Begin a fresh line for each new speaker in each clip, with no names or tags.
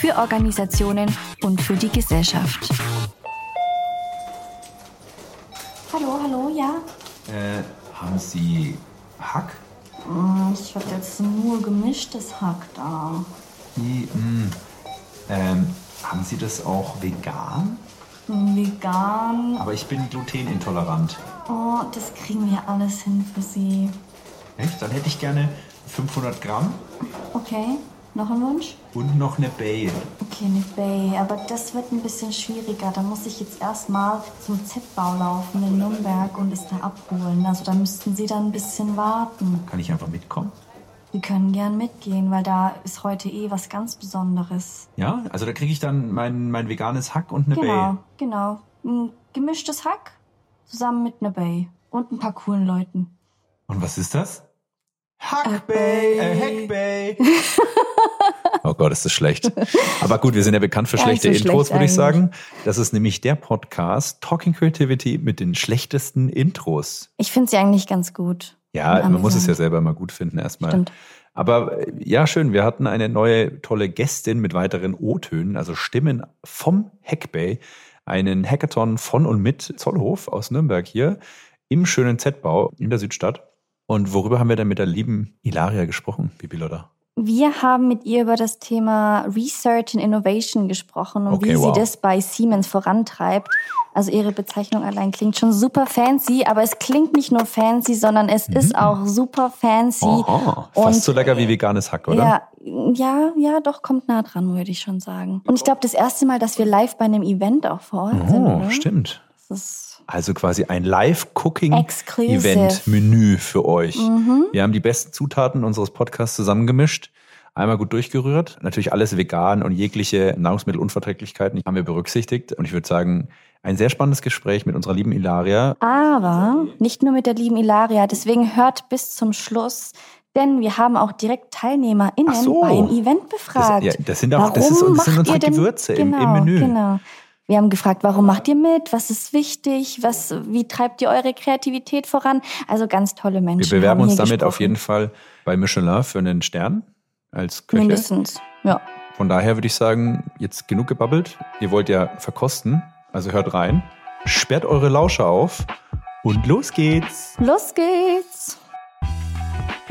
für Organisationen und für die Gesellschaft. Hallo, hallo, ja?
Äh, haben Sie Hack?
Hm, Ich habe jetzt nur gemischtes Hack da.
Die, mh, ähm, haben Sie das auch vegan?
Hm, Vegan.
Aber ich bin glutenintolerant.
Oh, das kriegen wir alles hin für Sie.
Echt? Dann hätte ich gerne 500 Gramm
Okay, noch ein Wunsch?
und noch eine Bay.
Okay, eine Bay, aber das wird ein bisschen schwieriger. Da muss ich jetzt erstmal zum Z-Bau laufen in Nürnberg und es da abholen. Also da müssten Sie dann ein bisschen warten.
Kann ich einfach mitkommen?
Sie können gern mitgehen, weil da ist heute eh was ganz Besonderes.
Ja? Also da kriege ich dann mein, mein veganes Hack und eine
Genau,
Bay.
genau. Ein gemischtes Hack zusammen mit einer Bay und ein paar coolen Leuten.
Und was ist das? Hackbay,
Bay.
äh, Hackbay. oh Gott, ist das schlecht. Aber gut, wir sind ja bekannt für schlechte
so
Intros,
schlecht
würde ich sagen. Das ist nämlich der Podcast Talking Creativity mit den schlechtesten Intros.
Ich finde sie eigentlich ganz gut.
Ja, man muss es ja selber mal gut finden erstmal.
Stimmt.
Aber äh, ja, schön. Wir hatten eine neue tolle Gästin mit weiteren O-Tönen, also Stimmen vom Hackbay, einen Hackathon von und mit Zollhof aus Nürnberg hier im schönen Z-Bau in der Südstadt. Und worüber haben wir denn mit der lieben Ilaria gesprochen, Bibi Lotta?
Wir haben mit ihr über das Thema Research and Innovation gesprochen und
Okay,
wie
wow.
sie das bei Siemens vorantreibt. Also ihre Bezeichnung allein klingt schon super fancy, aber es klingt nicht nur fancy, sondern es ist auch super fancy.
Mhm.
Und-
fast so lecker wie veganes Hack, oder?
Ja, ja, ja, doch, kommt nah dran, würde ich schon sagen. Und ich glaube, das erste Mal, dass wir live bei einem Event auch vor Ort sind.
Oh, stimmt.
Das ist
Also quasi ein. Live-Cooking-Event-Menü für euch.
Mhm.
Wir haben die besten Zutaten unseres Podcasts zusammengemischt, einmal gut durchgerührt. Natürlich alles vegan und jegliche Nahrungsmittelunverträglichkeiten haben wir berücksichtigt. Und ich würde sagen, ein sehr spannendes Gespräch mit unserer lieben Ilaria.
Aber nicht nur mit der lieben Ilaria, deswegen hört bis zum Schluss, denn wir haben auch direkt TeilnehmerInnen
so.
beim Event befragt.
Das- ja, das sind auch- das ist-
Warum
das sind unsere
denn-
Gewürze im-
genau,
im Menü.
Genau. Wir haben gefragt, warum macht ihr mit? Was ist wichtig? Was, wie treibt ihr eure Kreativität voran? Also ganz tolle Menschen.
Wir bewerben uns damit auf
gesprochen.
jeden Fall bei Michelin für einen Stern als Köche.
Mindestens, ja.
Von daher würde ich sagen, jetzt genug gebabbelt. Ihr wollt ja verkosten, also hört rein. Sperrt eure Lauscher auf und los geht's.
Los geht's!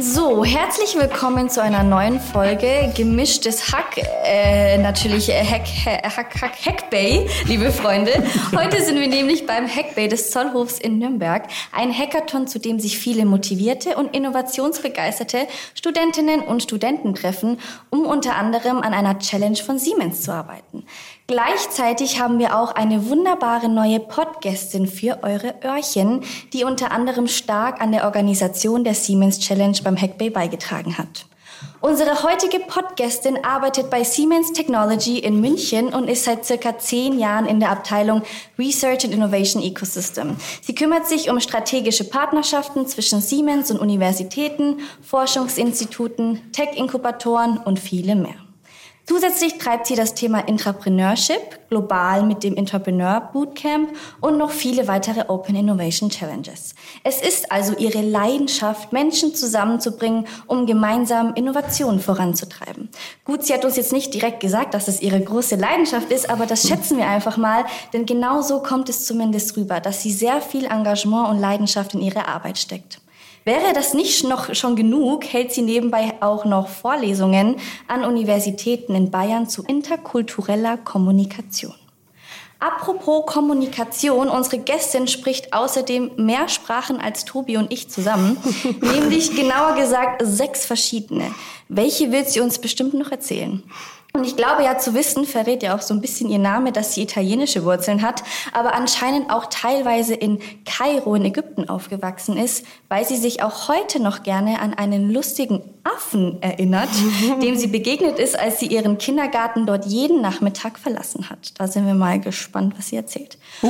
So, herzlich willkommen zu einer neuen Folge Gemischtes Hack, äh, natürlich äh, Hack, Hack, Hack, Hackbay, liebe Freunde. Heute sind wir nämlich beim Hackbay des Zollhofs in Nürnberg, ein Hackathon, zu dem sich viele motivierte und innovationsbegeisterte Studentinnen und Studenten treffen, um unter anderem an einer Challenge von Siemens zu arbeiten. Gleichzeitig haben wir auch eine wunderbare neue Podgästin für eure Öhrchen, die unter anderem stark an der Organisation der Siemens Challenge beim Hackbay beigetragen hat. Unsere heutige Podgästin arbeitet bei Siemens Technology in München und ist seit circa zehn Jahren in der Abteilung Research and Innovation Ecosystem. Sie kümmert sich um strategische Partnerschaften zwischen Siemens und Universitäten, Forschungsinstituten, Tech-Inkubatoren und viele mehr. Zusätzlich treibt sie das Thema Intrapreneurship global mit dem Entrepreneur Bootcamp und noch viele weitere Open Innovation Challenges. Es ist also ihre Leidenschaft, Menschen zusammenzubringen, um gemeinsam Innovationen voranzutreiben. Gut, sie hat uns jetzt nicht direkt gesagt, dass es ihre große Leidenschaft ist, aber das schätzen wir einfach mal, denn genau so kommt es zumindest rüber, dass sie sehr viel Engagement und Leidenschaft in ihre Arbeit steckt. Wäre das nicht noch schon genug, hält sie nebenbei auch noch Vorlesungen an Universitäten in Bayern zu interkultureller Kommunikation. Apropos Kommunikation, unsere Gästin spricht außerdem mehr Sprachen als Tobi und ich zusammen, nämlich genauer gesagt sechs verschiedene. Welche wird sie uns bestimmt noch erzählen? Und ich glaube ja zu wissen, verrät ja auch so ein bisschen ihr Name, dass sie italienische Wurzeln hat, aber anscheinend auch teilweise in Kairo in Ägypten aufgewachsen ist, weil sie sich auch heute noch gerne an einen lustigen Affen erinnert, dem sie begegnet ist, als sie ihren Kindergarten dort jeden Nachmittag verlassen hat. Da sind wir mal gespannt, was sie erzählt.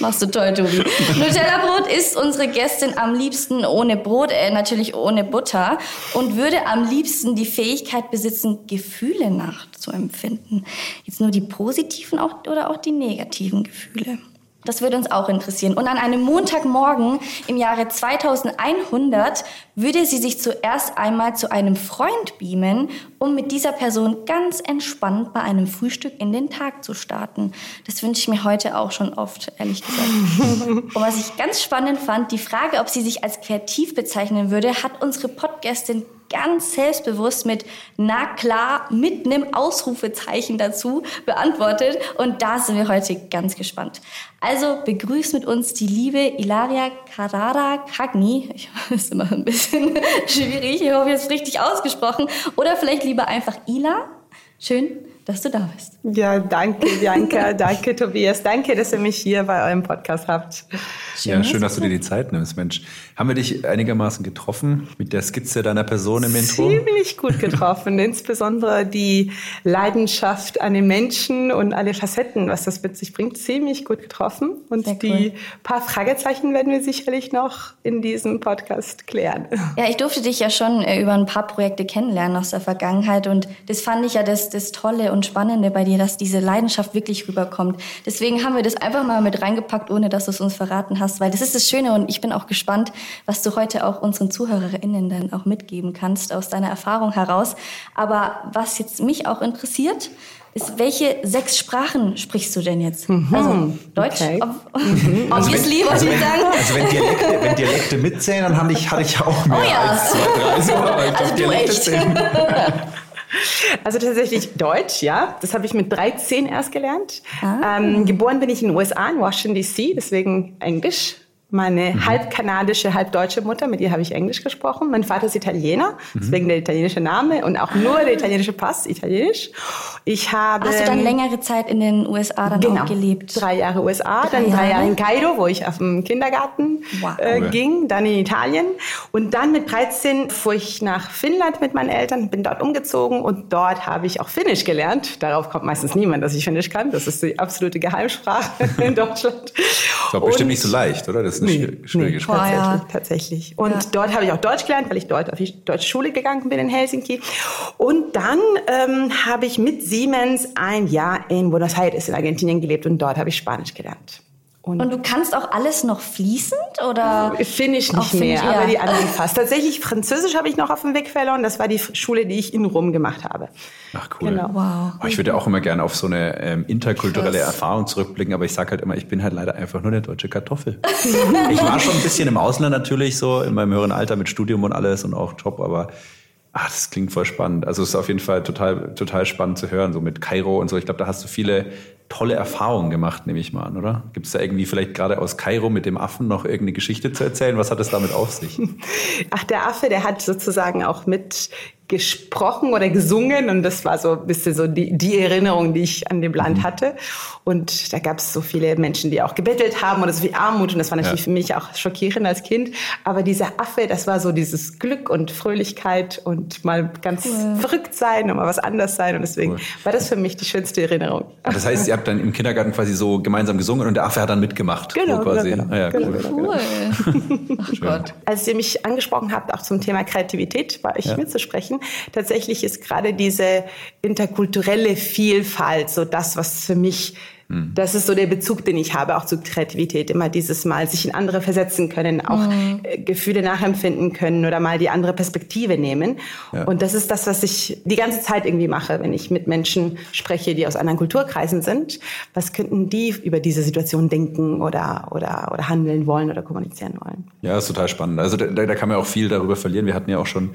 Machst du toll, Tobi. Nutella-Brot isst unsere Gästin am liebsten ohne Brot, äh, natürlich ohne Butter und würde am liebsten die Fähigkeit besitzen, Gefühle nachzuempfinden. Jetzt nur die positiven auch, oder auch die negativen Gefühle. Das würde uns auch interessieren. Und an einem Montagmorgen im Jahre 2100 würde sie sich zuerst einmal zu einem Freund beamen, um mit dieser Person ganz entspannt bei einem Frühstück in den Tag zu starten. Das wünsche ich mir heute auch schon oft, ehrlich gesagt. Und was ich ganz spannend fand, die Frage, ob sie sich als kreativ bezeichnen würde, hat unsere Podcastin ganz selbstbewusst mit na klar mit einem Ausrufezeichen dazu beantwortet und da sind wir heute ganz gespannt. Also begrüßt mit uns die liebe Ilaria Carrara Cagni. Ich ist immer ein bisschen schwierig, ich hoffe jetzt richtig ausgesprochen oder vielleicht lieber einfach Ila. Schön, dass du da bist.
Ja, danke, Bianca. danke, Tobias. Danke, dass ihr mich hier bei eurem Podcast habt.
Schön, ja, schön, dass du dir die Zeit nimmst, Mensch. Haben wir dich einigermaßen getroffen mit der Skizze deiner Person im Intro?
Ziemlich gut getroffen. Insbesondere die Leidenschaft an den Menschen und alle Facetten, was das mit sich bringt, ziemlich gut getroffen. Und cool. die paar Fragezeichen werden wir sicherlich noch in diesem Podcast klären.
Ja, ich durfte dich ja schon äh, über ein paar Projekte kennenlernen aus der Vergangenheit. Und das fand ich ja das, das Tolle und und Spannende bei dir, dass diese Leidenschaft wirklich rüberkommt. Deswegen haben wir das einfach mal mit reingepackt, ohne dass du es uns verraten hast, weil das ist das Schöne und ich bin auch gespannt, was du heute auch unseren ZuhörerInnen dann auch mitgeben kannst aus deiner Erfahrung heraus. Aber was jetzt mich auch interessiert, ist, welche sechs Sprachen sprichst du denn jetzt? Mhm. Also Deutsch, okay. ob, mhm.
also obviously, wenn, also wenn, sagen. Also wenn Dialekte, wenn Dialekte mitzählen, dann hatte ich, hatte ich auch mehr oh ja. als zwei, drei. So, aber ich also glaub, Dialekte zählen.
Also tatsächlich Deutsch, ja. Das habe ich mit 13 erst gelernt. Ah. Ähm, geboren bin ich in den USA, in Washington DC, deswegen Englisch meine mhm. halb kanadische, halb deutsche Mutter, mit ihr habe ich Englisch gesprochen. Mein Vater ist Italiener, mhm. deswegen der italienische Name und auch nur der italienische Pass, italienisch. Ich habe...
Hast du dann längere Zeit in den USA dann genau, auch gelebt?
drei Jahre USA, drei dann drei Jahre in Kairo, wo ich auf dem Kindergarten wow. äh, ging, dann in Italien. Und dann mit 13 fuhr ich nach Finnland mit meinen Eltern, bin dort umgezogen und dort habe ich auch Finnisch gelernt. Darauf kommt meistens niemand, dass ich Finnisch kann. Das ist die absolute Geheimsprache in Deutschland.
Das war bestimmt nicht so leicht, oder? Das ist eine nee, schwierige
nee, Sprache. Tatsächlich, tatsächlich. Und ja. dort habe ich auch Deutsch gelernt, weil ich dort auf die deutsche Schule gegangen bin in Helsinki. Und dann ähm, habe ich mit Siemens ein Jahr in Buenos Aires in Argentinien gelebt und dort habe ich Spanisch gelernt.
Und, und, du kannst auch alles noch fließend oder?
Finde ich nicht mehr, aber die anderen fast. Tatsächlich Französisch habe ich noch auf dem Weg verloren. Das war die Schule, die ich in Rom gemacht habe.
Ach cool. Genau. Wow. Oh, ich würde auch immer gerne auf so eine ähm, interkulturelle Krass. Erfahrung zurückblicken, aber ich sage halt immer, ich bin halt leider einfach nur eine deutsche Kartoffel. ich war schon ein bisschen im Ausland natürlich so in meinem höheren Alter mit Studium und alles und auch Job, aber Ah, das klingt voll spannend. Also es ist auf jeden Fall total, total spannend zu hören, so mit Kairo und so. Ich glaube, da hast du viele tolle Erfahrungen gemacht, nehme ich mal an, oder? Gibt es da irgendwie vielleicht gerade aus Kairo mit dem Affen noch irgendeine Geschichte zu erzählen? Was hat es damit auf sich?
Ach, der Affe, der hat sozusagen auch mit gesprochen oder gesungen und das war so ein bisschen so die, die Erinnerung, die ich an dem Land mhm. hatte. Und da gab es so viele Menschen, die auch gebettelt haben oder so viel Armut und das war natürlich ja. für mich auch schockierend als Kind. Aber dieser Affe, das war so dieses Glück und Fröhlichkeit und mal ganz cool. verrückt sein und mal was anders sein und deswegen cool. war das für mich die schönste Erinnerung.
Das heißt, ihr habt dann im Kindergarten quasi so gemeinsam gesungen und der Affe hat dann mitgemacht.
Genau,
so
quasi. genau, genau. Ah, ja,
genau, cool. Genau,
cool. Ach Gott. Als ihr mich angesprochen habt, auch zum Thema Kreativität, war ich ja. mitzusprechen tatsächlich ist gerade diese interkulturelle Vielfalt so das, was für mich hm. das ist so der Bezug, den ich habe, auch zur Kreativität. Immer dieses Mal sich in andere versetzen können, auch mhm. Gefühle nachempfinden können oder mal die andere Perspektive nehmen. Ja. Und das ist das, was ich die ganze Zeit irgendwie mache, wenn ich mit Menschen spreche, die aus anderen Kulturkreisen sind. Was könnten die über diese Situation denken oder, oder, oder handeln wollen oder kommunizieren wollen?
Ja, das ist total spannend. Also da, da kann man auch viel darüber verlieren. Wir hatten ja auch schon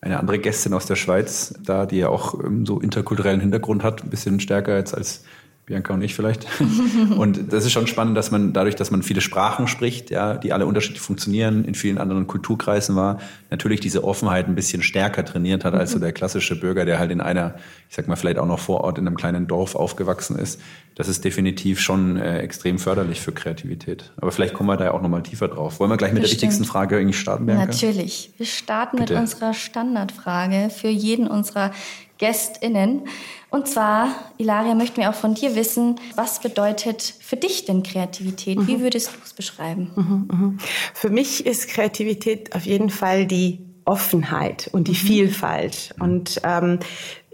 eine andere Gästin aus der Schweiz da, die ja auch ähm, so interkulturellen Hintergrund hat, ein bisschen stärker jetzt als Bianca und ich vielleicht. und das ist schon spannend, dass man dadurch, dass man viele Sprachen spricht, ja, die alle unterschiedlich funktionieren, in vielen anderen Kulturkreisen war, natürlich diese Offenheit ein bisschen stärker trainiert hat als so der klassische Bürger, der halt in einer, ich sag mal, vielleicht auch noch vor Ort in einem kleinen Dorf aufgewachsen ist. Das ist definitiv schon äh, extrem förderlich für Kreativität. Aber vielleicht kommen wir da ja auch nochmal tiefer drauf. Wollen wir gleich mit Bestimmt. der wichtigsten Frage irgendwie starten, Bianca?
Natürlich. Wir starten Bitte. mit unserer Standardfrage für jeden unserer GästInnen. Und zwar, Ilaria, möchten wir auch von dir wissen, was bedeutet für dich denn Kreativität? Mhm. Wie würdest du es beschreiben? Mhm,
mhm. Für mich ist Kreativität auf jeden Fall die Offenheit und die mhm. Vielfalt. Und ähm,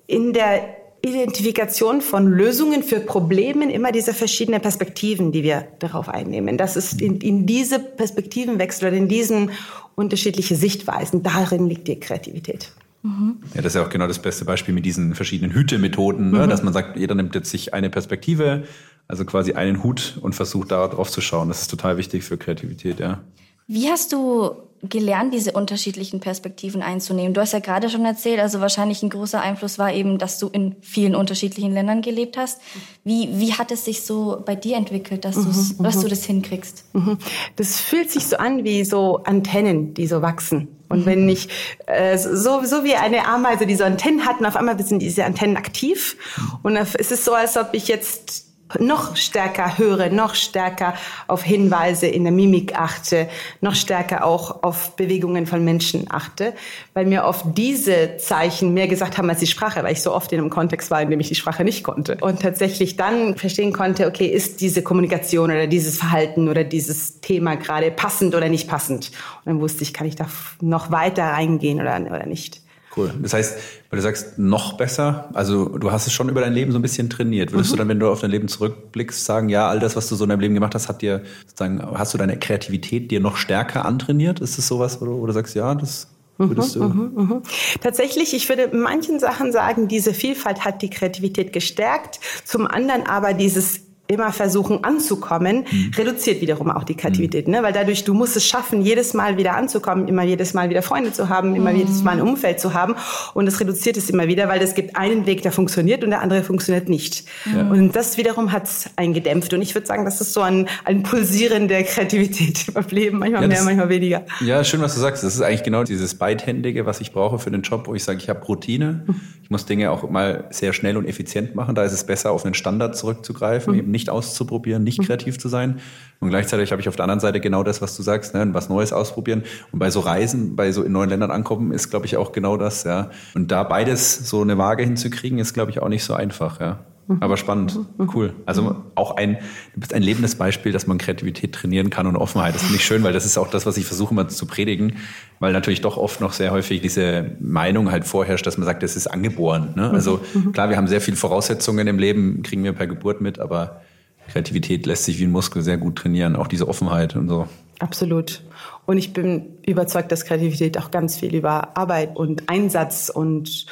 in der Identifikation von Lösungen für Probleme immer diese verschiedenen Perspektiven, die wir darauf einnehmen. Das ist in, in diese Perspektivenwechsel oder in diesen unterschiedlichen Sichtweisen, darin liegt die Kreativität.
Mhm. Ja, das ist ja auch genau das beste Beispiel mit diesen verschiedenen Hütemethoden, ne? mhm. ne? dass man sagt, jeder nimmt jetzt sich eine Perspektive, also quasi einen Hut und versucht da drauf zu schauen. Das ist total wichtig für Kreativität, ja.
Wie hast du gelernt, diese unterschiedlichen Perspektiven einzunehmen? Du hast ja gerade schon erzählt, also wahrscheinlich ein großer Einfluss war eben, dass du in vielen unterschiedlichen Ländern gelebt hast. Wie, wie hat es sich so bei dir entwickelt, dass, mhm, dass du mhm. das hinkriegst?
Mhm. Das fühlt sich so an wie so Antennen, die so wachsen. Und wenn ich äh, so, so wie eine Ameise, die so Antennen hat, und auf einmal sind diese Antennen aktiv. Und es ist so, als ob ich jetzt noch stärker höre, noch stärker auf Hinweise in der Mimik achte, noch stärker auch auf Bewegungen von Menschen achte, weil mir oft diese Zeichen mehr gesagt haben als die Sprache, weil ich so oft in einem Kontext war, in dem ich die Sprache nicht konnte. Und tatsächlich dann verstehen konnte, okay, ist diese Kommunikation oder dieses Verhalten oder dieses Thema gerade passend oder nicht passend. Und dann wusste ich, kann ich da noch weiter reingehen oder, oder nicht.
Cool. Das heißt, weil du sagst, noch besser, also du hast es schon über dein Leben so ein bisschen trainiert. Würdest mhm. du dann, wenn du auf dein Leben zurückblickst, sagen, ja, all das, was du so in deinem Leben gemacht hast, hat dir sozusagen, hast du deine Kreativität dir noch stärker antrainiert? Ist es sowas, wo du, wo du sagst, ja, das mhm, Würdest du? Mhm,
mh. Tatsächlich, ich würde manchen Sachen sagen, diese Vielfalt hat die Kreativität gestärkt. Zum anderen aber dieses immer versuchen anzukommen, mhm. reduziert wiederum auch die Kreativität, mhm. ne? weil dadurch du musst es schaffen, jedes Mal wieder anzukommen, immer jedes Mal wieder Freunde zu haben, immer mhm. jedes Mal ein Umfeld zu haben und es reduziert es immer wieder, weil es gibt einen Weg, der funktioniert und der andere funktioniert nicht. Ja. Und das wiederum hat es eingedämpft und ich würde sagen, das ist so ein, ein Pulsieren der Kreativität im Leben, manchmal ja, mehr, manchmal weniger.
Ja, schön, was du sagst. Das ist eigentlich genau dieses Beidhändige, was ich brauche für den Job, wo ich sage, ich habe Routine, mhm. ich muss Dinge auch mal sehr schnell und effizient machen, da ist es besser, auf einen Standard zurückzugreifen, mhm. eben nicht nicht auszuprobieren, nicht mhm. kreativ zu sein. Und gleichzeitig habe ich auf der anderen Seite genau das, was du sagst, ne, was Neues ausprobieren. Und bei so Reisen, bei so in neuen Ländern ankommen, ist, glaube ich, auch genau das, ja. Und da beides so eine Waage hinzukriegen, ist, glaube ich, auch nicht so einfach, ja. Mhm. Aber spannend, mhm. cool. Also auch ein, du bist ein lebendes Beispiel, dass man Kreativität trainieren kann und Offenheit. Das finde ich schön, weil das ist auch das, was ich versuche mal zu predigen, weil natürlich doch oft noch sehr häufig diese Meinung halt vorherrscht, dass man sagt, das ist angeboren. Ne? Also klar, wir haben sehr viele Voraussetzungen im Leben, kriegen wir per Geburt mit, aber Kreativität lässt sich wie ein Muskel sehr gut trainieren, auch diese Offenheit und so.
Absolut. Und ich bin überzeugt, dass Kreativität auch ganz viel über Arbeit und Einsatz und,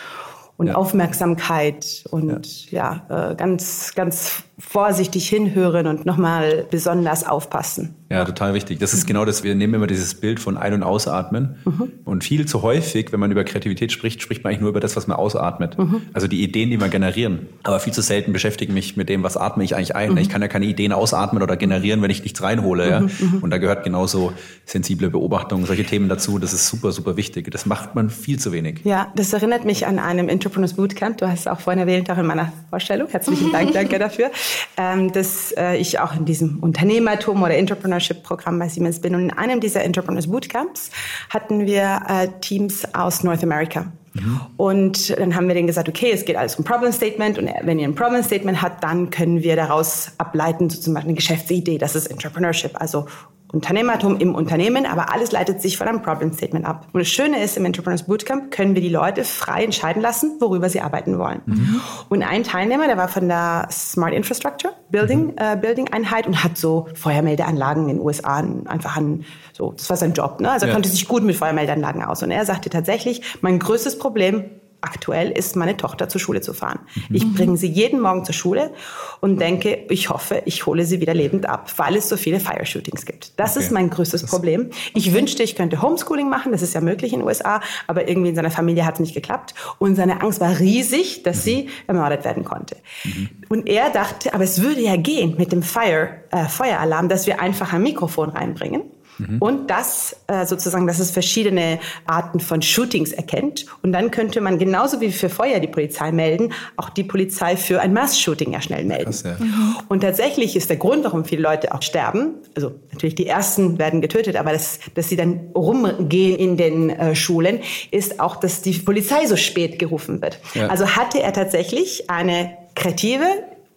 und ja. Aufmerksamkeit und ja, ja äh, ganz, ganz vorsichtig hinhören und nochmal besonders aufpassen.
Ja, total wichtig. Das ist genau das, wir nehmen immer dieses Bild von Ein- und Ausatmen. Mhm. Und viel zu häufig, wenn man über Kreativität spricht, spricht man eigentlich nur über das, was man ausatmet. Mhm. Also die Ideen, die wir generieren. Aber viel zu selten beschäftige ich mich mit dem, was atme ich eigentlich ein. Mhm. Ich kann ja keine Ideen ausatmen oder generieren, wenn ich nichts reinhole. Ja? Mhm. Mhm. Und da gehört genauso sensible Beobachtung, solche Themen dazu. Das ist super, super wichtig. Das macht man viel zu wenig.
Ja, das erinnert mich an einem Entrepreneurs Bootcamp. Du hast es auch vorhin erwähnt, auch in meiner Vorstellung. Herzlichen Dank, danke dafür. Ähm, dass äh, ich auch in diesem Unternehmertum oder Entrepreneurship Entrepreneurship-Programm bei Siemens bin. Und in einem dieser Entrepreneurs Bootcamps hatten wir äh, Teams aus North America. Mhm. Und dann haben wir denen gesagt, okay, es geht alles um Problem Statement und wenn ihr ein Problem Statement habt, dann können wir daraus ableiten, so zum Beispiel eine Geschäftsidee, das ist Entrepreneurship, also Unternehmertum im Unternehmen, aber alles leitet sich von einem Problem Statement ab. Und das Schöne ist, im Entrepreneurs Bootcamp können wir die Leute frei entscheiden lassen, worüber sie arbeiten wollen. Mhm. Und ein Teilnehmer, der war von der Smart Infrastructure Building, mhm. äh, Building Einheit und hat so Feuermeldeanlagen in den USA einfach an, so, das war sein Job, ne? Also er ja. konnte sich gut mit Feuermeldeanlagen aus. Und er sagte tatsächlich, mein größtes Problem aktuell ist, meine Tochter zur Schule zu fahren. Mhm. Ich bringe sie jeden Morgen zur Schule und denke, ich hoffe, ich hole sie wieder lebend ab, weil es so viele Fire-Shootings gibt. Das okay. ist mein größtes das Problem. Ich wünschte, ich könnte Homeschooling machen, das ist ja möglich in den USA, aber irgendwie in seiner Familie hat es nicht geklappt. Und seine Angst war riesig, dass mhm. sie ermordet werden konnte. Mhm. Und er dachte, aber es würde ja gehen mit dem Fire, äh, Feueralarm, dass wir einfach ein Mikrofon reinbringen Mhm. Und das äh, sozusagen, dass es verschiedene Arten von Shootings erkennt. Und dann könnte man genauso wie für Feuer die Polizei melden, auch die Polizei für ein Mass-Shooting ja schnell melden. Krass, ja. Mhm. Und tatsächlich ist der Grund, warum viele Leute auch sterben, also natürlich die ersten werden getötet, aber das, dass sie dann rumgehen in den äh, Schulen, ist auch, dass die Polizei so spät gerufen wird. Ja. Also hatte er tatsächlich eine kreative,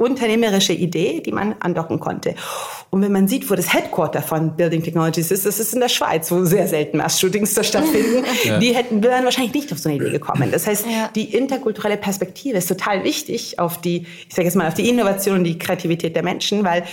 unternehmerische Idee, die man andocken konnte. Und wenn man sieht, wo das Headquarter von Building Technologies ist, das ist in der Schweiz, wo sehr selten Mass-Shootings da stattfinden, ja. die hätten wären wahrscheinlich nicht auf so eine Idee gekommen. Das heißt, ja. die interkulturelle Perspektive ist total wichtig auf die, ich sage jetzt mal, auf die Innovation und die Kreativität der Menschen, weil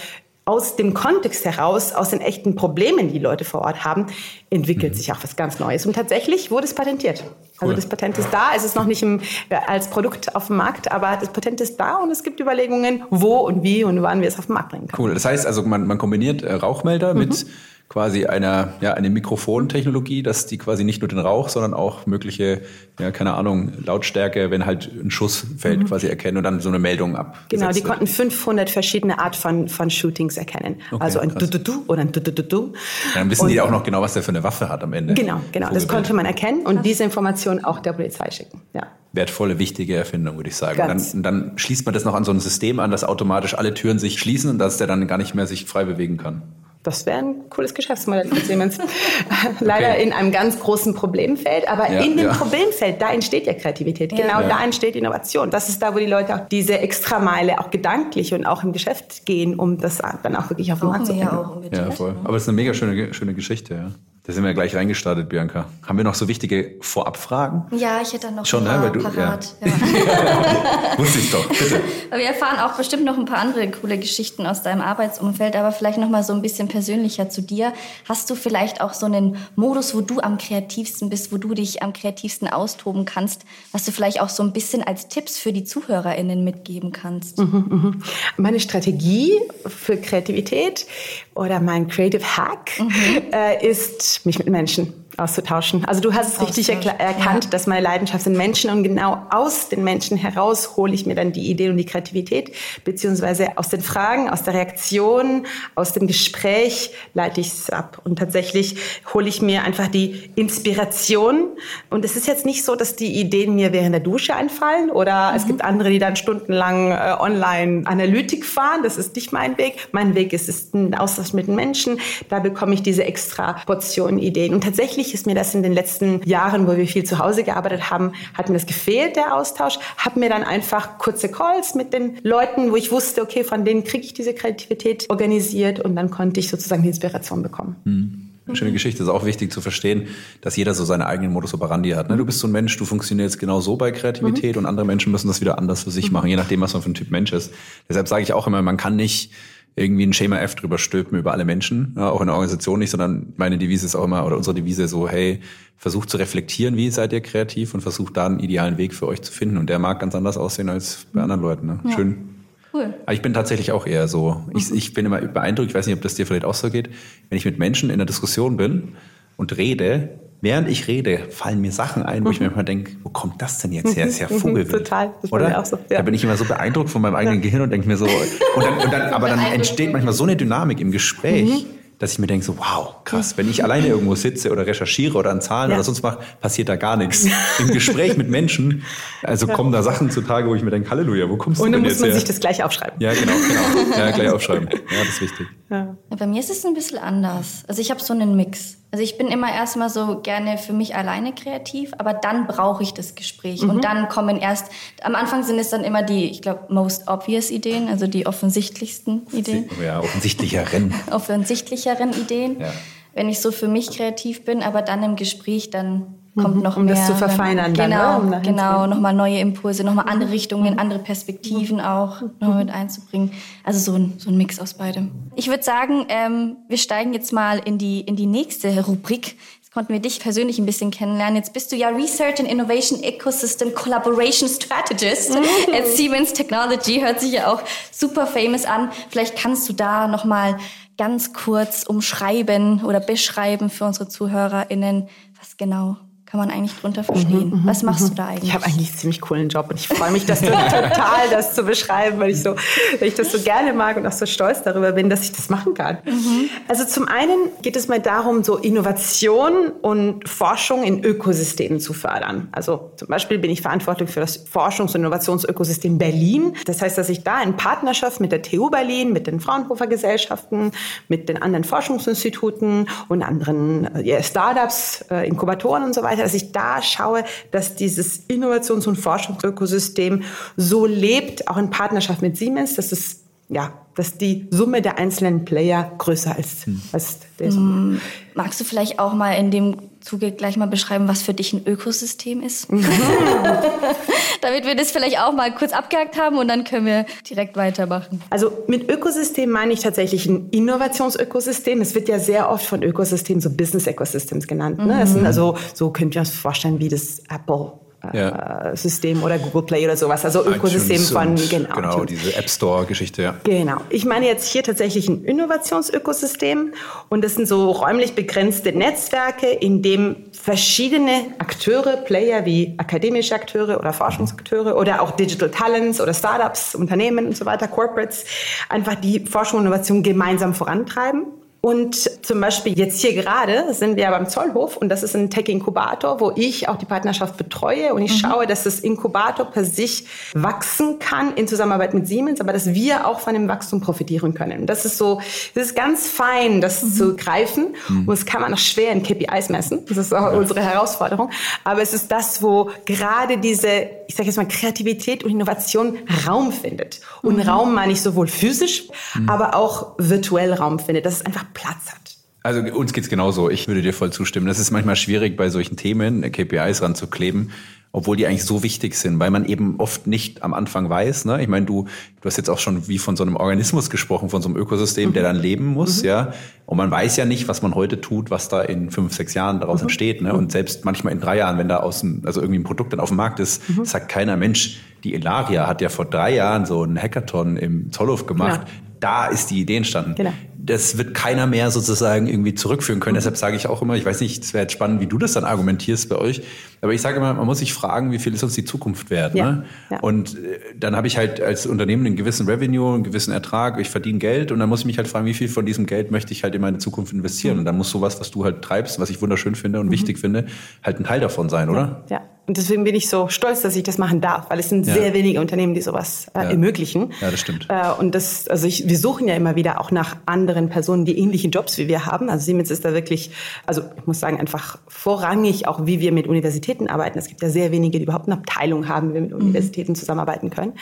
aus dem Kontext heraus, aus den echten Problemen, die, Leute vor Ort haben, entwickelt mhm. sich auch was ganz Neues. Und tatsächlich wurde es patentiert. Also cool. Das Patent ist da, es ist noch nicht im, als Produkt auf dem Markt, aber das Patent ist da und es gibt Überlegungen, wo und wie und wann wir es auf den Markt bringen können.
Cool. Das heißt also, man, man kombiniert äh, Rauchmelder mhm. mit quasi einer, ja, eine Mikrofontechnologie, dass die quasi nicht nur den Rauch, sondern auch mögliche, ja, keine Ahnung, Lautstärke, wenn halt ein Schuss fällt, mhm. quasi erkennen und dann so eine Meldung ab.
Genau, die konnten 500 verschiedene Art von, von Shootings erkennen. Okay, also ein Du-Du-Du oder ein Du-Du-Du-Du.
Dann wissen und, die auch noch genau, was der für eine Waffe hat am Ende.
Genau, genau. Das konnte man erkennen und diese Information auch der Polizei schicken. Ja
wertvolle, wichtige Erfindung, würde ich sagen. Ganz. Und dann, dann, schließt man das noch an so ein System an, dass automatisch alle Türen sich schließen und dass der dann gar nicht mehr sich frei bewegen kann.
Das wäre ein cooles Geschäftsmodell für Siemens. Leider okay. in einem ganz großen Problemfeld, aber ja, in dem ja. Problemfeld, da entsteht ja Kreativität. Genau ja. da entsteht Innovation. Das ist da, wo die Leute auch diese Extrameile auch gedanklich und auch im Geschäft gehen, um das dann auch wirklich auf den Markt zu bringen.
Ja, voll. Aber es ist eine mega schöne, schöne Geschichte, ja. Da sind wir gleich reingestartet, Bianca. Haben wir noch so wichtige Vorabfragen?
Ja, ich hätte noch
Schon,
ein
paar ne? Weil du, parat. Ja. Ja. Wusste ich doch, bitte.
Wir erfahren auch bestimmt noch ein paar andere coole Geschichten aus deinem Arbeitsumfeld, aber vielleicht noch mal so ein bisschen persönlicher zu dir. Hast du vielleicht auch so einen Modus, wo du am kreativsten bist, wo du dich am kreativsten austoben kannst, was du vielleicht auch so ein bisschen als Tipps für die ZuhörerInnen mitgeben kannst? Mhm,
mhm. Meine Strategie für Kreativität oder mein Creative Hack mhm. äh, ist, mich mit Menschen auszutauschen. Also du hast es richtig erkannt, ja. dass meine Leidenschaft sind Menschen und genau aus den Menschen heraus hole ich mir dann die Idee und die Kreativität, beziehungsweise aus den Fragen, aus der Reaktion, aus dem Gespräch leite ich es ab. Und tatsächlich hole ich mir einfach die Inspiration. Und es ist jetzt nicht so, dass die Ideen mir während der Dusche einfallen oder mhm. es gibt andere, die dann stundenlang äh, online Analytik fahren. Das ist nicht mein Weg. Mein Weg ist, ist ein Austausch mit den Menschen. Da bekomme ich diese extra Portion Ideen. Und tatsächlich tatsächlich ist mir das in den letzten Jahren, wo wir viel zu Hause gearbeitet haben, hat mir das gefehlt, der Austausch. Habe mir dann einfach kurze Calls mit den Leuten, wo ich wusste, okay, von denen kriege ich diese Kreativität organisiert und dann konnte ich sozusagen die Inspiration bekommen.
Mhm. Schöne Geschichte. Ist auch wichtig zu verstehen, dass jeder so seine eigenen Modus operandi hat. Ne? Du bist so ein Mensch, du funktionierst genau so bei Kreativität mhm. und andere Menschen müssen das wieder anders für sich mhm. machen, je nachdem, was man für ein Typ Mensch ist. Deshalb sage ich auch immer, man kann nicht irgendwie ein Schema F drüber stülpen über alle Menschen, ja, auch in der Organisation nicht, sondern meine Devise ist auch immer, oder unsere Devise so, hey, versucht zu reflektieren, wie seid ihr kreativ und versucht da einen idealen Weg für euch zu finden. Und der mag ganz anders aussehen als bei anderen Leuten. Ne? Ja. Schön. Cool. Aber ich bin tatsächlich auch eher so. Ich, ich bin immer beeindruckt, ich weiß nicht, ob das dir vielleicht auch so geht, wenn ich mit Menschen in der Diskussion bin und rede, während ich rede, fallen mir Sachen ein, wo ich mir immer denke, wo kommt das denn jetzt her? Das ist ja Vogelwild. Total. Das Oder? Auch so, ja. Da bin ich immer so beeindruckt von meinem eigenen Gehirn und denke mir so, und dann, und dann, aber dann entsteht manchmal so eine Dynamik im Gespräch, mhm. dass ich mir denke so, wow, krass, wenn ich alleine irgendwo sitze oder recherchiere oder an Zahlen ja. oder sonst was, passiert da gar nichts. Im Gespräch mit Menschen, also ja. kommen da Sachen zutage, wo ich mir denke, Halleluja, wo kommst du denn jetzt her? Und dann muss
man sich das gleich aufschreiben.
Ja, genau, genau. Ja, gleich aufschreiben. Ja, das ist wichtig.
Ja. Bei mir ist es ein bisschen anders. Also ich habe so einen Mix. Also ich bin immer erstmal so gerne für mich alleine kreativ, aber dann brauche ich das Gespräch. Mhm. Und dann kommen erst, am Anfang sind es dann immer die, ich glaube, most obvious Ideen, also die offensichtlichsten Ideen.
Ja, offensichtlicheren.
offensichtlicheren Ideen. Ja. Wenn ich so für mich kreativ bin, aber dann im Gespräch, dann kommt mhm, noch
um
mehr.
Um das zu verfeinern.
Genau, dann, ne? genau, nochmal neue Impulse, nochmal andere Richtungen, andere Perspektiven mhm. auch noch mit einzubringen. Also so ein, so ein Mix aus beidem. Ich würde sagen, ähm, wir steigen jetzt mal in die, in die nächste Rubrik Jetzt konnten wir dich persönlich ein bisschen kennenlernen. Jetzt bist du ja Research and Innovation Ecosystem Collaboration Strategist mhm. at Siemens Technology. Hört sich ja auch super famous an. Vielleicht kannst du da nochmal ganz kurz umschreiben oder beschreiben für unsere ZuhörerInnen, was genau kann man eigentlich drunter verstehen? Mhm, Was machst du da eigentlich?
Ich habe eigentlich einen ziemlich coolen Job und ich freue mich, dass du total das zu beschreiben, weil ich so, weil ich das so gerne mag und auch so stolz darüber bin, dass ich das machen kann. Mhm. Also zum einen geht es mal darum, so Innovation und Forschung in Ökosystemen zu fördern. Also zum Beispiel bin ich verantwortlich für das Forschungs- und Innovationsökosystem Berlin. Das heißt, dass ich da in Partnerschaft mit der TU Berlin, mit den Fraunhofer Gesellschaften, mit den anderen Forschungsinstituten und anderen äh, Startups, äh, Inkubatoren und so weiter dass ich da schaue, dass dieses Innovations- und Forschungsökosystem so lebt, auch in Partnerschaft mit Siemens, dass es ja, dass die Summe der einzelnen Player größer ist hm. als der Summe.
Hm. Magst du vielleicht auch mal in dem Zuge gleich mal beschreiben, was für dich ein Ökosystem ist? Mhm. Damit wir das vielleicht auch mal kurz abgehakt haben und dann können wir direkt weitermachen.
Also mit Ökosystem meine ich tatsächlich ein Innovationsökosystem. Es wird ja sehr oft von Ökosystemen so Business Ecosystems genannt. Ne? Das sind mhm. also, so könnt ihr euch vorstellen, wie das Apple ja. System oder Google Play oder sowas. Also Ökosystem von
genau, genau diese App Store Geschichte. Ja.
Genau. Ich meine jetzt hier tatsächlich ein Innovationsökosystem und das sind so räumlich begrenzte Netzwerke, in dem verschiedene Akteure, Player wie akademische Akteure oder Forschungsakteure oder auch Digital Talents oder Startups, Unternehmen und so weiter, Corporates, einfach die Forschung und Innovation gemeinsam vorantreiben. Und zum Beispiel jetzt hier gerade sind wir beim Zollhof und das ist ein Tech-Inkubator, wo ich auch die Partnerschaft betreue und ich mhm. schaue, dass das Inkubator per sich wachsen kann in Zusammenarbeit mit Siemens, aber dass wir auch von dem Wachstum profitieren können. Das ist so, das ist ganz fein, das mhm. zu greifen mhm. und das kann man auch schwer in KPIs messen. Das ist auch ja. unsere Herausforderung. Aber es ist das, wo gerade diese, ich sage jetzt mal, Kreativität und Innovation Raum findet. Und mhm. Raum meine ich sowohl physisch, mhm. aber auch virtuell Raum findet. Das ist einfach Platz hat.
Also uns geht's genauso. Ich würde dir voll zustimmen. Das ist manchmal schwierig, bei solchen Themen KPIs ranzukleben, obwohl die eigentlich so wichtig sind, weil man eben oft nicht am Anfang weiß. Ne? Ich meine, du, du hast jetzt auch schon wie von so einem Organismus gesprochen, von so einem Ökosystem, mhm. der dann leben muss, mhm. ja. Und man weiß ja nicht, was man heute tut, was da in fünf, sechs Jahren daraus mhm. entsteht. Ne? Und selbst manchmal in drei Jahren, wenn da aus dem, also irgendwie ein Produkt dann auf dem Markt ist, mhm. sagt keiner, Mensch, die Elaria hat ja vor drei Jahren so einen Hackathon im Zollhof gemacht. Ja. Da ist die Idee entstanden. Genau das wird keiner mehr sozusagen irgendwie zurückführen können. Mhm. Deshalb sage ich auch immer, ich weiß nicht, es wäre jetzt spannend, wie du das dann argumentierst bei euch, aber ich sage immer, man muss sich fragen, wie viel ist uns die Zukunft wert. Ja, ne? ja. Und äh, dann habe ich halt als Unternehmen einen gewissen Revenue, einen gewissen Ertrag, ich verdiene Geld und dann muss ich mich halt fragen, wie viel von diesem Geld möchte ich halt in meine Zukunft investieren. Mhm. Und dann muss sowas, was du halt treibst, was ich wunderschön finde und mhm. wichtig finde, halt ein Teil davon sein, oder?
Ja. Und deswegen bin ich so stolz, dass ich das machen darf, weil es sind ja. sehr wenige Unternehmen, die sowas äh, ja. ermöglichen.
Ja, das stimmt.
Äh, und das, also ich, wir suchen ja immer wieder auch nach anderen Personen, die ähnliche Jobs wie wir haben. Also Siemens ist da wirklich, also ich muss sagen, einfach vorrangig auch, wie wir mit Universitäten arbeiten. Es gibt ja sehr wenige, die überhaupt eine Abteilung haben, wie wir mit mhm. Universitäten zusammenarbeiten können.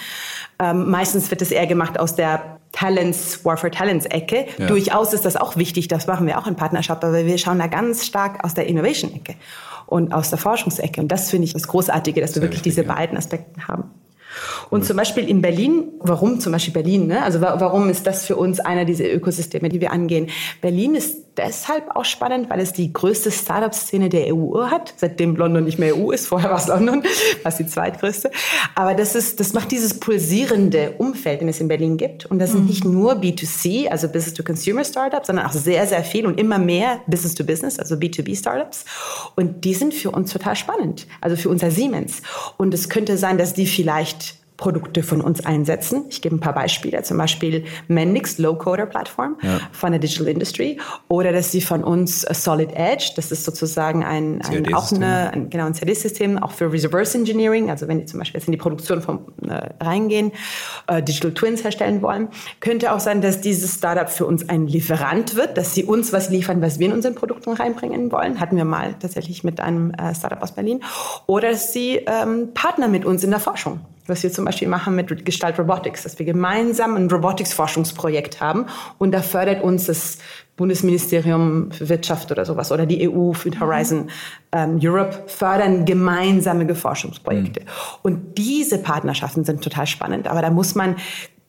Ähm, meistens wird es eher gemacht aus der Talents, War for Talents Ecke. Ja. Durchaus ist das auch wichtig, das machen wir auch in Partnerschaft, aber wir schauen da ganz stark aus der Innovation Ecke und aus der Forschungsecke. Und das finde ich das Großartige, dass wir wirklich wichtig, diese ja. beiden Aspekte haben. Und zum Beispiel in Berlin, warum zum Beispiel Berlin? Ne? Also warum ist das für uns einer dieser Ökosysteme, die wir angehen? Berlin ist deshalb auch spannend, weil es die größte Startup-Szene der EU hat, seitdem London nicht mehr EU ist. Vorher war es London, war die zweitgrößte. Aber das ist, das macht dieses pulsierende Umfeld, den es in Berlin gibt. Und das sind mhm. nicht nur B2C, also Business-to-Consumer-Startups, sondern auch sehr, sehr viel und immer mehr Business-to-Business, also B2B-Startups. Und die sind für uns total spannend, also für unser Siemens. Und es könnte sein, dass die vielleicht Produkte von uns einsetzen. Ich gebe ein paar Beispiele, zum Beispiel Mendix Low-Coder Plattform ja. von der Digital Industry oder dass sie von uns Solid Edge, das ist sozusagen ein, ein auch eine, ein, genau ein CD-System, auch für Reverse Engineering, also wenn die zum Beispiel jetzt in die Produktion von, äh, reingehen, äh, Digital Twins herstellen wollen, könnte auch sein, dass dieses Startup für uns ein Lieferant wird, dass sie uns was liefern, was wir in unseren Produkten reinbringen wollen. Hatten wir mal tatsächlich mit einem äh, Startup aus Berlin. Oder dass sie ähm, Partner mit uns in der Forschung was wir zum Beispiel machen mit Gestalt Robotics, dass wir gemeinsam ein Robotics-Forschungsprojekt haben und da fördert uns das Bundesministerium für Wirtschaft oder sowas oder die EU für Horizon ähm, Europe fördern gemeinsame Forschungsprojekte. Mhm. Und diese Partnerschaften sind total spannend, aber da muss man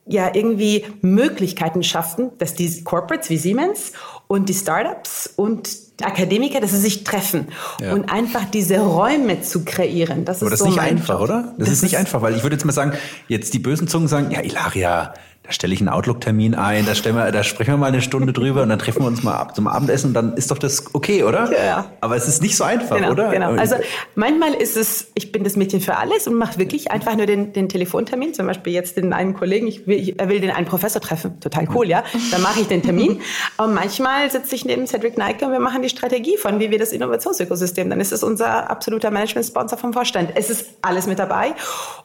ja irgendwie Möglichkeiten schaffen, dass die Corporates wie Siemens und die Startups und Akademiker, dass sie sich treffen ja. und einfach diese Räume zu kreieren.
Das Aber ist das so ist nicht einfach, Job. oder? Das, das ist nicht einfach, weil ich würde jetzt mal sagen, jetzt die bösen Zungen sagen, ja, Ilaria, da stelle ich einen Outlook-Termin ein, da, wir, da sprechen wir mal eine Stunde drüber und dann treffen wir uns mal ab zum Abendessen und dann ist doch das okay, oder?
Ja.
Aber es ist nicht so einfach,
genau,
oder?
Genau. Also manchmal ist es, ich bin das Mädchen für alles und mache wirklich einfach nur den, den Telefontermin. Zum Beispiel jetzt den einen Kollegen, ich will, ich, er will den einen Professor treffen, total cool, ja. Dann mache ich den Termin. Aber manchmal sitze ich neben Cedric Neike und wir machen die Strategie von, wie wir das Innovationsökosystem. Dann ist es unser absoluter Management-Sponsor vom Vorstand. Es ist alles mit dabei